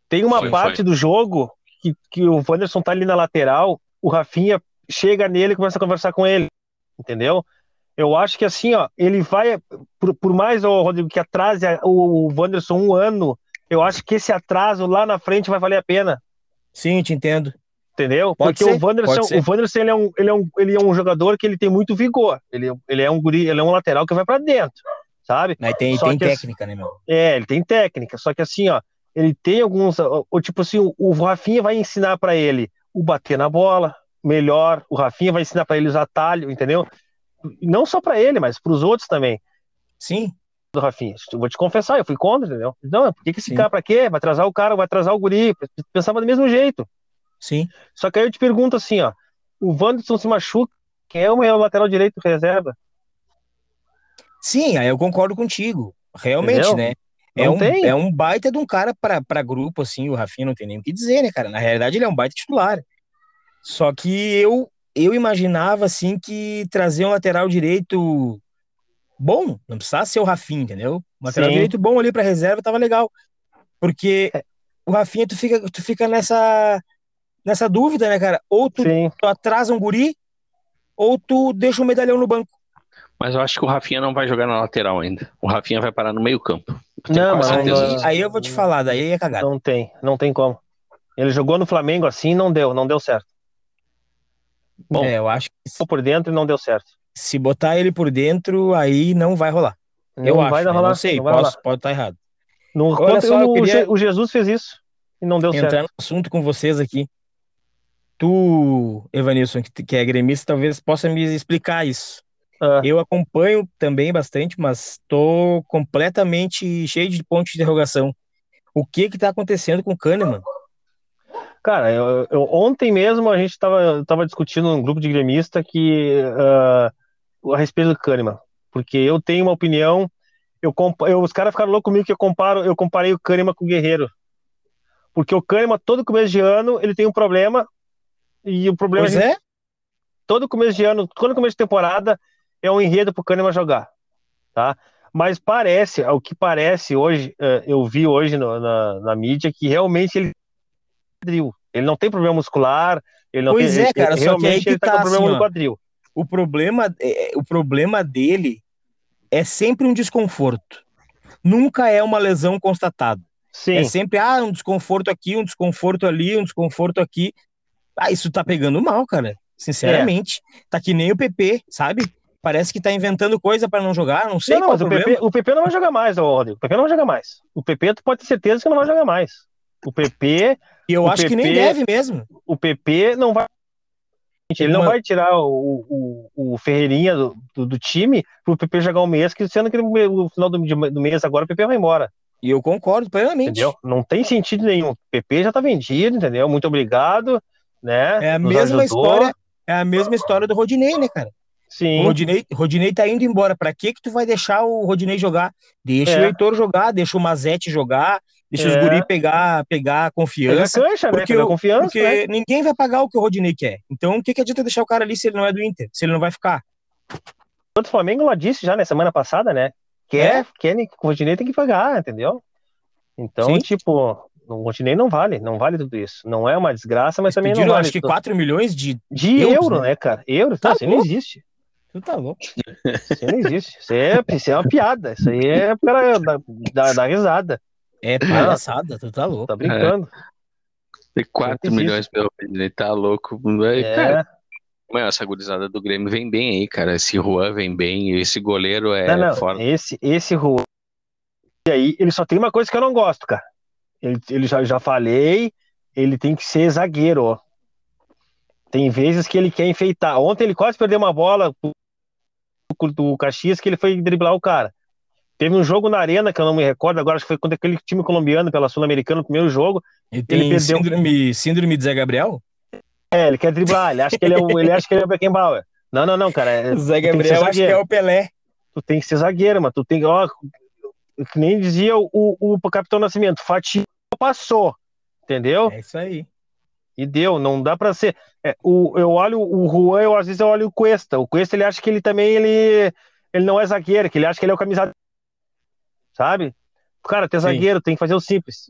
Tem uma foi, parte foi. do jogo que, que o Wanderson tá ali na lateral, o Rafinha chega nele e começa a conversar com ele, entendeu? Eu acho que assim, ó, ele vai, por, por mais, o Rodrigo, que atrase o, o Wanderson um ano eu acho que esse atraso lá na frente vai valer a pena. Sim, te entendo. Entendeu? Pode Porque ser, o Wanderson, o Wanderson ele é, um, ele, é um, ele é um jogador que ele tem muito vigor. Ele, ele é um guri, ele é um lateral que vai para dentro, sabe? Mas tem, tem técnica, né, meu? É, ele tem técnica. Só que assim, ó, ele tem alguns, ou, tipo assim, o, o Rafinha vai ensinar para ele o bater na bola melhor. O Rafinha vai ensinar para ele os atalhos, entendeu? Não só para ele, mas para os outros também. Sim Rafinha. Eu vou te confessar, eu fui contra, entendeu? Não, por que, que esse Sim. cara pra quê? Vai atrasar o cara, vai atrasar o guri. Pensava do mesmo jeito. Sim. Só que aí eu te pergunto assim, ó. O Wanderson se machuca, quem é o meu lateral direito reserva? Sim, aí eu concordo contigo. Realmente, entendeu? né? É um, é um baita de um cara para grupo, assim, o Rafinha não tem nem o que dizer, né, cara? Na realidade, ele é um baita titular. Só que eu, eu imaginava, assim, que trazer um lateral direito bom, não precisava ser o Rafinha, entendeu? Um lateral direito bom ali para reserva tava legal. Porque é. o Rafinha, tu fica, tu fica nessa, nessa dúvida, né, cara? Ou tu, tu atrasa um guri, ou tu deixa um medalhão no banco. Mas eu acho que o Rafinha não vai jogar na lateral ainda. O Rafinha vai parar no meio campo. Não, mas aí, aí, eu vou te falar, daí é cagada. Não tem, não tem como. Ele jogou no Flamengo assim, não deu, não deu certo. Bom, é, eu acho que por dentro e não deu certo se botar ele por dentro, aí não vai rolar. Não eu vai acho, né? rolar, não sei, não posso, pode estar errado. No, Olha só, o, queria... o, Jesus fez isso e não deu entrar certo. no assunto com vocês aqui. Tu, Evanilson, que, que é gremista, talvez possa me explicar isso. Ah. Eu acompanho também bastante, mas estou completamente cheio de pontos de interrogação. O que que tá acontecendo com o Kahneman? Cara, eu, eu, ontem mesmo a gente estava tava discutindo num grupo de gremista que uh, a respeito do Kahneman, porque eu tenho uma opinião, eu, eu os caras ficaram loucos comigo que eu comparo, eu comparei o Kahneman com o Guerreiro. Porque o Kahneman, todo começo de ano, ele tem um problema. E o problema pois é. Todo começo de ano, todo começo de temporada, é um enredo pro Kahneman jogar. Tá? Mas parece, o que parece hoje, eh, eu vi hoje no, na, na mídia, que realmente ele ele não tem problema muscular, ele não pois tem, é, cara, realmente que que ele tá, tá com problema assim, no quadril. O problema, é, o problema dele é sempre um desconforto. Nunca é uma lesão constatada. Sim. É sempre ah, um desconforto aqui, um desconforto ali, um desconforto aqui. Ah, isso tá pegando mal, cara. Sinceramente. É. Tá que nem o PP, sabe? Parece que tá inventando coisa para não jogar, não sei não, qual mas o PP, o PP não vai jogar mais, Rodrigo. O PP não vai jogar mais. O PP, tu pode ter certeza que não vai jogar mais. O PP. E eu acho PP, que nem deve mesmo. O PP não vai. Ele não vai tirar o, o, o Ferreirinha do, do, do, time pro PP jogar um mês, que sendo que no final do, do mês agora o PP vai embora. E eu concordo plenamente. Entendeu? Não tem sentido nenhum. O PP já tá vendido, entendeu? Muito obrigado. Né? É a Nos mesma ajudou. história. É a mesma história do Rodinei, né, cara? Sim. O Rodinei, Rodinei tá indo embora. Pra que que tu vai deixar o Rodinei jogar? Deixa é. o Heitor jogar, deixa o Mazete jogar, deixa é. os guri pegar, pegar confiança. Pegar cancha, né? porque, pegar confiança, porque né? ninguém vai pagar o que o Rodinei quer. Então, o que, que adianta deixar o cara ali se ele não é do Inter? Se ele não vai ficar? O Flamengo lá disse já na semana passada, né? Quer, é. quer que o Rodinei tem que pagar, entendeu? Então, Sim. tipo, o Rodinei não vale, não vale tudo isso. Não é uma desgraça, mas Eles também pediram, não vale. acho que 4 milhões de, de euros, euro, né? né, cara? Euro, tá, isso não existe. Tu tá louco. Isso não existe. Isso é, isso é uma piada. Isso aí é para dar, dar risada. É palhaçada, tu tá louco. Tá brincando. Tem 4 milhões pelo Rodinei, tá louco. É. Cara, Mano, essa gurizada do Grêmio vem bem aí, cara. Esse Juan vem bem, esse goleiro é não, não. fora. Esse, esse Juan. E aí, ele só tem uma coisa que eu não gosto, cara. Ele, ele já, já falei, ele tem que ser zagueiro, ó. Tem vezes que ele quer enfeitar. Ontem ele quase perdeu uma bola do Caxias que ele foi driblar o cara. Teve um jogo na arena que eu não me recordo agora, acho que foi contra aquele time colombiano pela Sul-Americana, no primeiro jogo. Ele tem ele perdeu... síndrome, síndrome de Zé Gabriel? É, ele quer driblar, ele acha que ele é o, ele acha que ele é o Beckenbauer. Não, não, não, cara. É, Zé Gabriel acho que é o Pelé. Tu tem que ser zagueiro, mas tu tem ó, que nem dizia o, o, o Capitão Nascimento, fatia passou, entendeu? É isso aí. E deu, não dá para ser. É, o, eu olho o Juan, eu, às vezes eu olho o Cuesta. O Cuesta ele acha que ele também ele, ele não é zagueiro, que ele acha que ele é o camisa. Sabe? Cara, ter Sim. zagueiro tem que fazer o simples.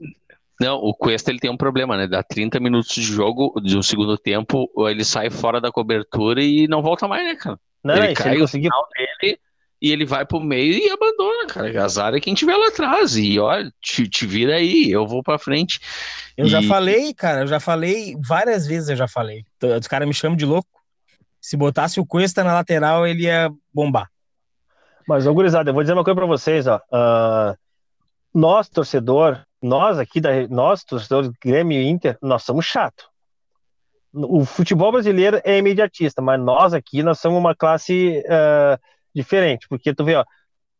Não, o Cuesta ele tem um problema, né? Dá 30 minutos de jogo de um segundo tempo, ele sai fora da cobertura e não volta mais, né, cara? Não, ele cai ele conseguir... dele e ele vai pro meio e abandona, cara. Azar é quem tiver lá atrás. E olha, te, te vira aí, eu vou pra frente. Eu e... já falei, cara, eu já falei, várias vezes eu já falei. Os caras me chamam de louco. Se botasse o Cuesta na lateral, ele ia bombar. Mas, ô gurizada, eu vou dizer uma coisa pra vocês, ó. Uh, nós, torcedor, nós aqui, da, nós, torcedores Grêmio e Inter, nós somos chato. O futebol brasileiro é imediatista, mas nós aqui, nós somos uma classe... Uh, diferente, porque tu vê, ó,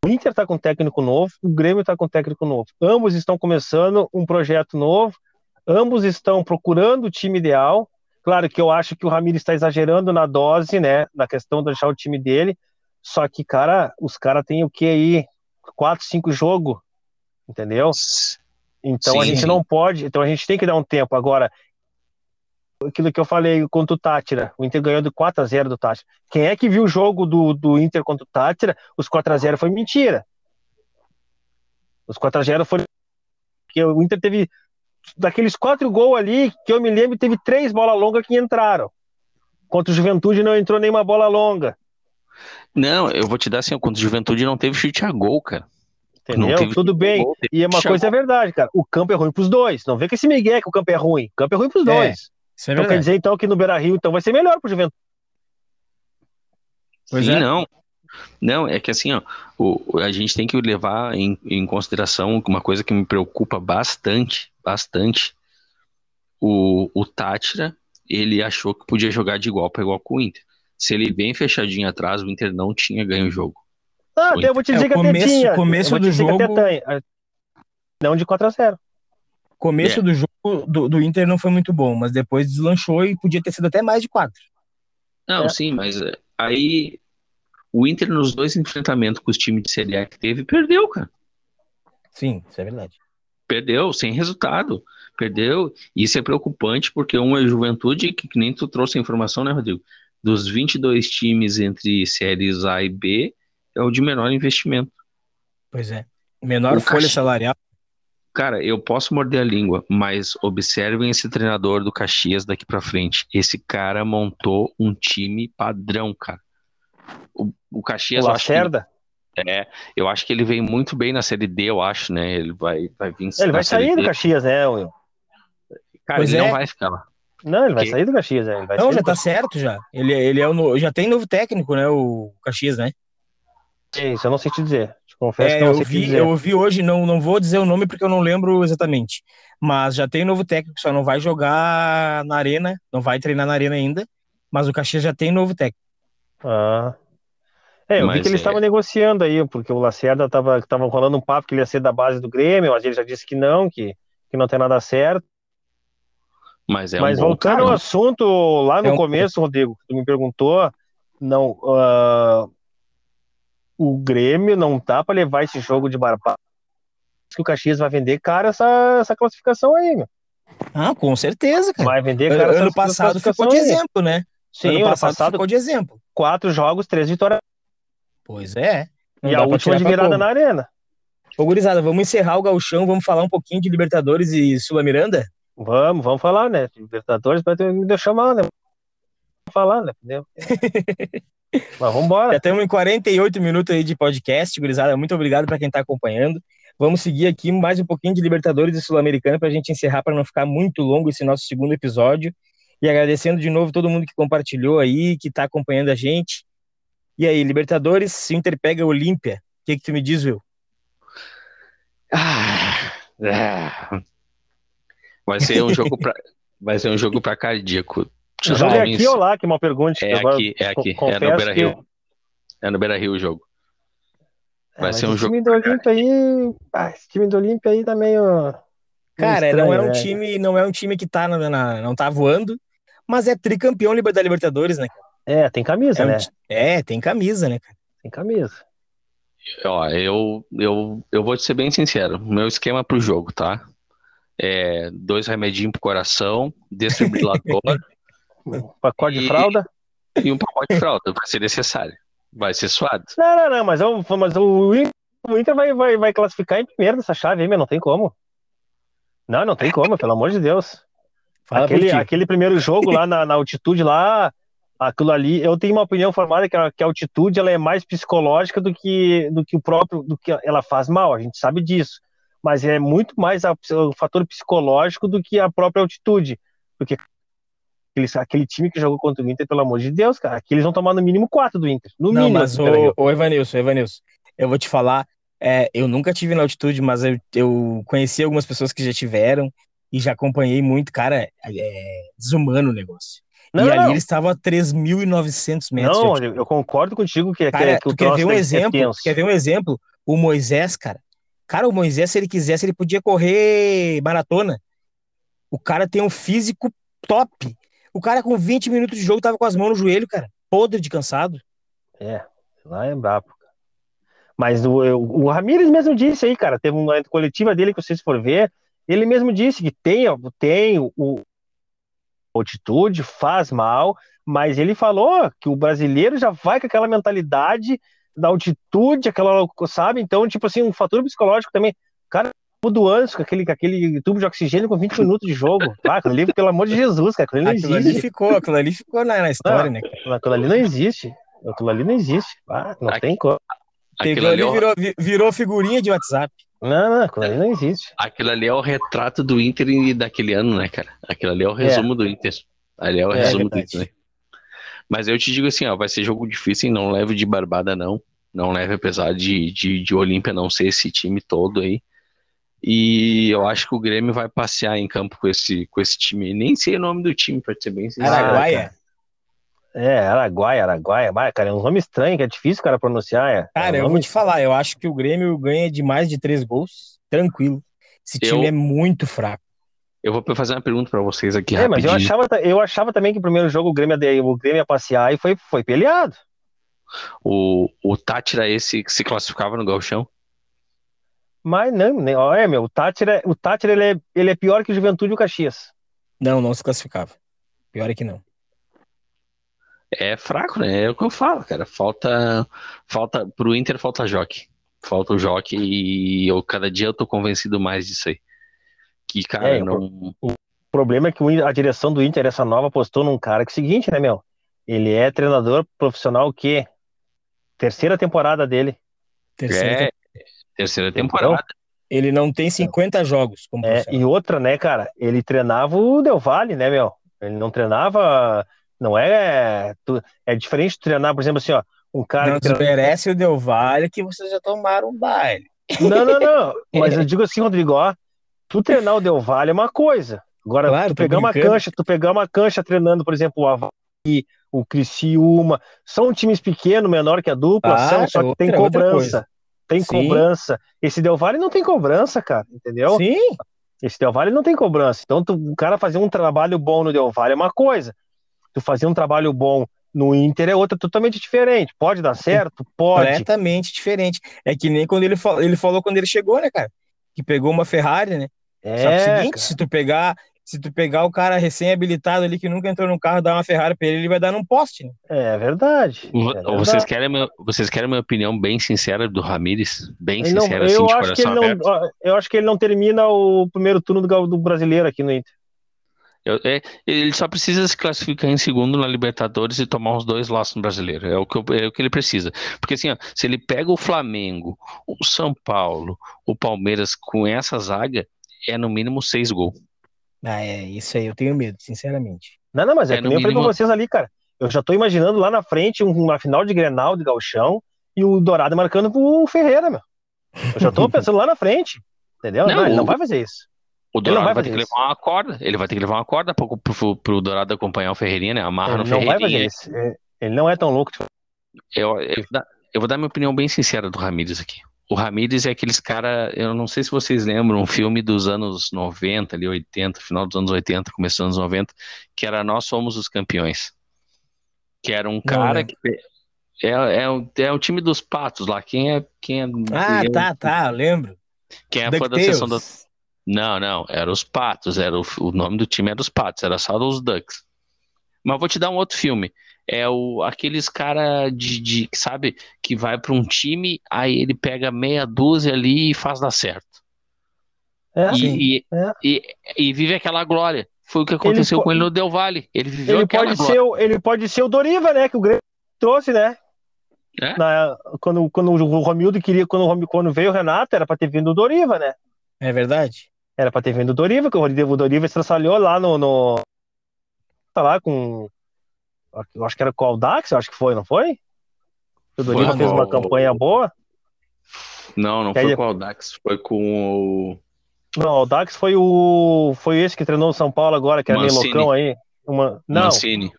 o Inter tá com técnico novo, o Grêmio tá com técnico novo. Ambos estão começando um projeto novo, ambos estão procurando o time ideal. Claro que eu acho que o Ramiro está exagerando na dose, né, na questão de deixar o time dele. Só que, cara, os caras têm o que aí? Quatro, cinco jogos, entendeu? Então Sim. a gente não pode, então a gente tem que dar um tempo. Agora, aquilo que eu falei contra o Tátira. O Inter ganhou de 4 a 0 do Tátira. Quem é que viu o jogo do, do Inter contra o Tátira? Os 4 a 0 foi mentira. Os 4 a 0 foi que o Inter teve daqueles quatro gols ali, que eu me lembro, teve três bolas longas que entraram. Contra o Juventude não entrou nenhuma bola longa. Não, eu vou te dar assim, contra o Juventude não teve chute a gol, cara. Entendeu? Tudo bem. Gol, e uma coisa é verdade, cara. O campo é ruim pros dois. Não vê que esse Miguel que o campo é ruim. O campo é ruim pros é. dois. É então quer dizer então que no Beira Rio então vai ser melhor pro Juventude. Pois Sim, é. não. Não, é que assim, ó, o, a gente tem que levar em, em consideração uma coisa que me preocupa bastante, bastante. O, o Tátira, ele achou que podia jogar de igual para igual com o Inter. Se ele bem fechadinho atrás, o Inter não tinha ganho o jogo. Ah, eu vou te dizer é, que começo, até tinha. começo do jogo. Não de 4 a 0 começo é. do jogo do, do, Inter não foi muito bom, mas depois deslanchou e podia ter sido até mais de quatro. Não, é. sim, mas é, aí o Inter nos dois enfrentamentos com os times de Série A que teve, perdeu, cara. Sim, isso é verdade. Perdeu, sem resultado. Perdeu. Isso é preocupante porque uma juventude que, que nem tu trouxe a informação, né, Rodrigo? Dos 22 times entre séries A e B, é o de menor investimento. Pois é. Menor o folha salarial. Cara, eu posso morder a língua, mas observem esse treinador do Caxias daqui para frente. Esse cara montou um time padrão, cara. O, o Caxias. O Lacerda? É, eu acho que ele vem muito bem na Série D, eu acho, né? Ele vai, vai vir. Ele vai sair do Caxias, né, Will? Cara, pois ele é. não vai ficar lá. Não, ele vai sair do Caxias, é. não, já tá certo já. Ele, ele é o já tem novo técnico, né? O Caxias, né? Isso, eu não sei te dizer. Te confesso é, que eu, eu vi, eu ouvi hoje, não, não vou dizer o nome porque eu não lembro exatamente. Mas já tem novo técnico, só não vai jogar na arena, não vai treinar na arena ainda. Mas o Caxias já tem novo técnico. Ah, é, eu mas vi que eles estavam é... negociando aí, porque o Lacerda estava tava rolando um papo que ele ia ser da base do Grêmio, mas ele já disse que não, que, que não tem nada certo. Mas, é mas um voltando cara, ao assunto, lá no é um... começo, Rodrigo, tu me perguntou, não, uh, o Grêmio não tá para levar esse jogo de barbado. que o Caxias vai vender cara essa, essa classificação aí, meu. Ah, com certeza, cara. Vai vender cara Ano passado ficou de exemplo, né? Sim, ano, ano passado, passado ficou de exemplo. Quatro jogos, três vitórias Pois é. e a última de virada na arena. Ô, gurizada, vamos encerrar o galchão, vamos falar um pouquinho de Libertadores e Sula Miranda? Vamos, vamos falar, né? Libertadores vai me deixar mal, né? Vamos falar, né? Mas vamos embora. Já estamos em 48 minutos aí de podcast, gurizada. Muito obrigado para quem está acompanhando. Vamos seguir aqui mais um pouquinho de Libertadores e Sul-Americana para a gente encerrar, para não ficar muito longo esse nosso segundo episódio. E agradecendo de novo todo mundo que compartilhou aí, que está acompanhando a gente. E aí, Libertadores, se Inter pega Olímpia, o que, que tu me diz, Will? Ah, é. Vai ser um jogo para vai ser um jogo para cardíaco. O jogo é aqui ou lá, que é uma pergunta. É aqui, é aqui, é no Beira Rio. Que... É no Beira Rio o jogo. É, vai é, ser um jogo. Time do Olímpia aí, ah, esse time do Olímpia aí tá meio. Cara, estranho, não é um né? time, não é um time que tá na, na, não tá voando, mas é tricampeão da Libertadores, né? É, tem camisa, é né? É, tem camisa, né, cara? Tem camisa. Ó, eu, eu, eu vou te ser bem sincero. Meu esquema pro jogo, tá? É dois remedinhos pro coração, desfibrilador. um pacote e, de fralda? E um pacote de fralda, vai ser necessário. Vai ser suado. Não, não, não, mas, eu, mas o, o Inter vai, vai, vai classificar em primeiro nessa chave aí, meu, não tem como. Não, não tem como, pelo amor de Deus. Fala aquele, aquele primeiro jogo lá na, na altitude lá, aquilo ali, eu tenho uma opinião formada que a, que a altitude ela é mais psicológica do que, do que o próprio, do que ela faz mal, a gente sabe disso, mas é muito mais a, o fator psicológico do que a própria altitude, porque aquele, aquele time que jogou contra o Inter, pelo amor de Deus, cara, aqui eles vão tomar no mínimo quatro do Inter, no Não, mínimo. mas o, o Evanilson, Evanilson, eu vou te falar, é, eu nunca tive na altitude, mas eu, eu conheci algumas pessoas que já tiveram e já acompanhei muito, cara, é desumano o negócio. Não, e ali não. eles estavam a 3.900 metros. Não, eu, eu concordo contigo que, cara, que, que tu quer ver um exemplo? quer ver um exemplo? O Moisés, cara. Cara, o Moisés, se ele quisesse, ele podia correr maratona. O cara tem um físico top. O cara com 20 minutos de jogo tava com as mãos no joelho, cara. Podre de cansado. É, lá é brabo. Mas o, o, o Ramires mesmo disse aí, cara, teve uma coletiva dele que vocês for ver, ele mesmo disse que tem, tem o, altitude, faz mal, mas ele falou que o brasileiro já vai com aquela mentalidade da altitude, aquela, sabe? Então, tipo assim, um fator psicológico também. Cara, do antes com aquele, com aquele tubo de oxigênio com 20 minutos de jogo. Ah, aquilo ali, pelo amor de Jesus, cara, aquilo, aquilo ali ficou, aquilo ali ficou na, na história, não, né? Aquilo ali não existe. Aquilo ali não existe. Ah, não tem como. Aquilo ali é virou, virou figurinha de WhatsApp. Não, não, aquilo ali não existe. Aquilo ali é o retrato do Inter daquele ano, né, cara? Aquilo ali é o resumo é. do Inter. Ali é o é, resumo do Inter, né? Mas eu te digo assim, ó, vai ser jogo difícil, não leve de barbada, não. Não leve, apesar de, de, de Olímpia não ser esse time todo aí. E eu acho que o Grêmio vai passear em campo com esse, com esse time. Nem sei o nome do time, pra ser bem sincero. Araguaia? É, Araguaia, Araguaia. Vai, cara, é um nome estranho, que é difícil, cara, pronunciar. É. Cara, é um eu vou te falar, eu acho que o Grêmio ganha de mais de três gols, tranquilo. Esse time eu... é muito fraco. Eu vou fazer uma pergunta para vocês aqui. É, rapidinho. mas eu achava, eu achava também que o primeiro jogo o Grêmio, o Grêmio ia passear e foi, foi peleado. O, o Tátira esse que se classificava no Galchão? Mas não, né? Olha, meu, o Tátira, é, o Tátira ele, é, ele é pior que o Juventude e o Caxias. Não, não se classificava. Pior é que não. É fraco, né? É o que eu falo, cara. Falta, falta pro Inter falta joque. Falta o joque e eu cada dia eu tô convencido mais disso aí. Que cara, é, não. O, problema é que a direção do Inter essa nova postou num cara que é o seguinte, né, meu? Ele é treinador profissional o quê? Terceira temporada dele. Terceira, é, terceira temporada. Então, ele não tem 50 jogos como é, E outra, né, cara? Ele treinava o Del Valle, né, meu? Ele não treinava. Não é. É diferente de treinar, por exemplo, assim, ó. Um cara. Não que desmerece treina... o Del Valle que vocês já tomaram um baile. Não, não, não. Mas eu digo assim, Rodrigo, ó. Tu treinar o Del Valle é uma coisa. Agora, claro, tu pegar uma cancha, tu pegar uma cancha treinando, por exemplo, o Havaí, o Criciúma, são times pequenos, menor que a dupla, ah, são, só que tem cobrança. Tem Sim. cobrança. Esse Del Valle não tem cobrança, cara, entendeu? Sim. Esse Del Valle não tem cobrança. Então, tu, o cara fazer um trabalho bom no Del Valle é uma coisa. Tu fazer um trabalho bom no Inter é outra totalmente diferente. Pode dar certo? Pode. Completamente diferente. É que nem quando ele, falou, ele falou quando ele chegou, né, cara? Que pegou uma Ferrari, né? É, Só que é o seguinte, cara. se tu pegar se tu pegar o cara recém-habilitado ali que nunca entrou no carro dar uma Ferrari pra ele, ele vai dar num poste. Né? É verdade. É vocês, Querem meu, vocês querem a minha opinião bem sincera do Ramires? Bem ele sincera, não, assim, eu de acho que ele aberto. não, Eu acho que ele não termina o primeiro turno do, do brasileiro aqui no Inter. Eu, é, ele só precisa se classificar em segundo na Libertadores e tomar uns dois laços no brasileiro. É o que, eu, é o que ele precisa. Porque assim, ó, se ele pega o Flamengo, o São Paulo, o Palmeiras com essa zaga, é no mínimo seis gols. Ah, é, isso aí eu tenho medo, sinceramente. Não, não, mas é, é que nem eu falei pra vocês ali, cara. Eu já tô imaginando lá na frente uma final de Grenal de Galchão e o Dourado marcando pro Ferreira, meu. Eu já tô pensando lá na frente. Entendeu? Não, não ele não vai fazer isso. O Dourado vai, vai, ter que levar uma corda. Ele vai ter que levar uma corda pro, pro, pro Dourado acompanhar o Ferreirinha, né? Amarra ele no não vai fazer isso. Ele não é tão louco. Tipo... Eu, eu, eu, vou dar minha opinião bem sincera do Ramírez aqui. O Ramírez é aqueles cara, eu não sei se vocês lembram, um filme dos anos 90, ali 80, final dos anos 80, começo dos anos 90, que era Nós Somos os Campeões. Que era um cara que é, é, é, o time dos patos lá. Quem é. Quem é ah, é, tá, tá, lembro. Quem é fã da sessão da. Não, não, era os patos, era o, o nome do time era os patos, era só os Ducks. Mas vou te dar um outro filme é o, aqueles cara de, de sabe, que vai para um time, aí ele pega meia dúzia ali e faz dar certo. É, e, e, é. e, e, vive aquela glória. Foi o que aconteceu ele com ele no Del Valle. Ele viveu ele pode glória. ser o, Ele pode ser o Doriva, né? Que o Grêmio trouxe, né? É? Na, quando, quando o Romildo queria, quando, quando veio o Renato, era para ter vindo o Doriva, né? É verdade. Era para ter vindo o Doriva, que o Doriva estraçalhou lá no, no. Tá lá com eu acho que era com o Aldax, acho que foi, não foi? O Doriva fez uma campanha boa. Não, não foi com o Aldax, foi com o. Não, o Aldax foi o. Foi esse que treinou o São Paulo agora, que era meio loucão aí. Uma... Não. Mancini.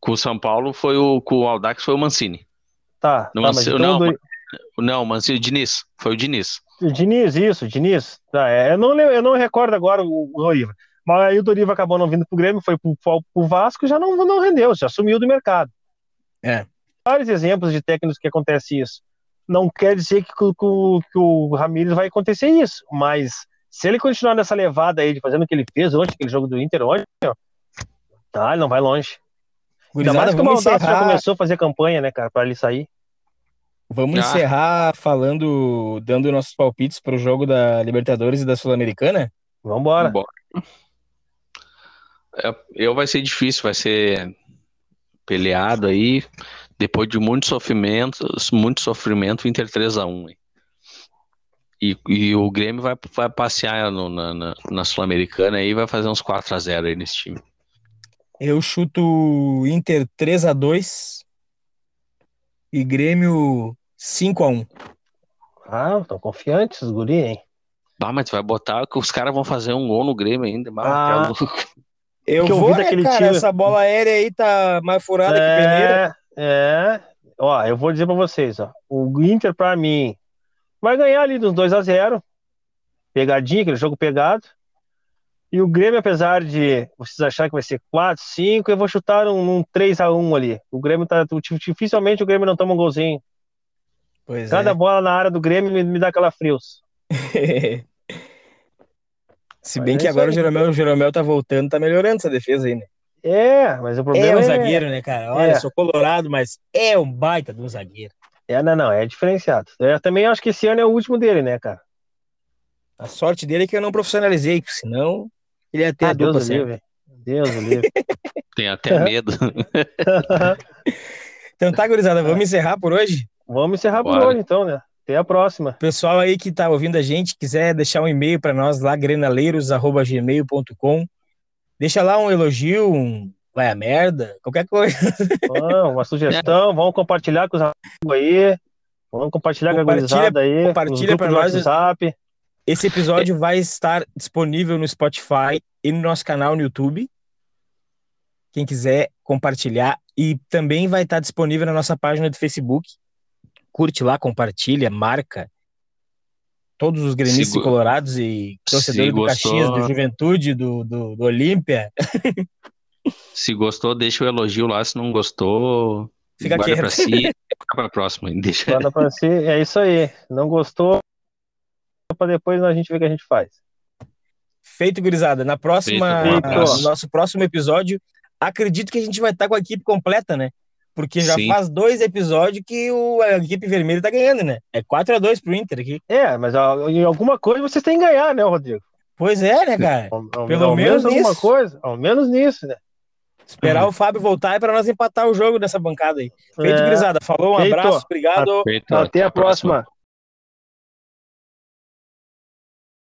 Com o São Paulo foi o. Com o Aldax foi o Mancini. Tá, no tá Mancini, então não, do... não, Mancini, o Diniz. Foi o Diniz. O Diniz, isso, Diniz. Tá, é, eu, não, eu não recordo agora o, o Doriva. Mas aí o Doriva acabou não vindo pro Grêmio, foi pro, pro Vasco já não, não rendeu, já sumiu do mercado. É. Vários exemplos de técnicos que acontece isso. Não quer dizer que, que, que o Ramires vai acontecer isso, mas se ele continuar nessa levada aí de fazendo o que ele fez hoje, aquele jogo do Inter hoje, tá, ele não vai longe. Ainda mais que o Maldassi encerrar... já começou a fazer campanha, né, cara, para ele sair. Vamos ah. encerrar falando, dando nossos palpites para o jogo da Libertadores e da Sul-Americana? Vambora. Vambora. É, eu vai ser difícil, vai ser peleado aí. Depois de muito sofrimento, muito sofrimento, Inter 3x1. E, e o Grêmio vai, vai passear no, na, na, na Sul-Americana e vai fazer uns 4x0 aí nesse time. Eu chuto Inter 3x2 e Grêmio 5x1. Ah, estão confiantes os guri, hein? Ah, mas vai botar que os caras vão fazer um gol no Grêmio ainda. Ah, eu, eu vou, vi daquele né, cara, essa bola aérea aí tá mais furada é, que peneira. É, ó, eu vou dizer pra vocês, ó, o Inter pra mim vai ganhar ali dos 2 a 0 pegadinha, aquele jogo pegado, e o Grêmio, apesar de vocês acharem que vai ser 4, 5, eu vou chutar um, um 3 a 1 ali. O Grêmio tá. Dificilmente o Grêmio não toma um golzinho. Pois Cada é. bola na área do Grêmio me, me dá aquela frios. Se bem que é agora o Jeromel, o Jeromel tá voltando, tá melhorando essa defesa aí, né? É, mas o problema é. um é... zagueiro, né, cara? Olha, é. sou colorado, mas é um baita de um zagueiro. É, não, não, é diferenciado. Eu também acho que esse ano é o último dele, né, cara? A sorte dele é que eu não profissionalizei, senão ele ia ter ah, a Deus livre. Deus livre. Tem até medo. então tá, gurizada, vamos encerrar por hoje? Vamos encerrar Bora. por hoje, então, né? Até a próxima. Pessoal aí que tá ouvindo a gente, quiser deixar um e-mail para nós lá, grenaleiros.gmail.com. Deixa lá um elogio, um vai a merda, qualquer coisa. uma sugestão, vamos compartilhar com os amigos aí. Vamos compartilhar com a gurizada aí. Compartilha para nós. WhatsApp. Esse episódio vai estar disponível no Spotify e no nosso canal no YouTube. Quem quiser compartilhar. E também vai estar disponível na nossa página do Facebook. Curte lá, compartilha, marca. Todos os gremistas Sigo... colorados e torcedores do Caxias, do Juventude, do, do, do Olímpia. Se gostou, deixa o elogio lá. Se não gostou, fica guarda para si. Fica para próxima. Deixa... Guarda para si. É isso aí. Não gostou, para depois a gente ver o que a gente faz. Feito, gurizada. Na próxima, no nosso próximo episódio, acredito que a gente vai estar com a equipe completa, né? Porque já Sim. faz dois episódios que o, a equipe vermelha tá ganhando, né? É 4 a 2 pro Inter aqui. É, mas em alguma coisa vocês têm que ganhar, né, Rodrigo? Pois é, né, cara? Ao, ao, Pelo ao menos, menos alguma coisa. Ao menos nisso, né? Esperar hum. o Fábio voltar é para nós empatar o jogo nessa bancada aí. Feito, é. gurizada. Falou, um Feito. abraço, obrado. Feito. Até, Até a próxima. próxima.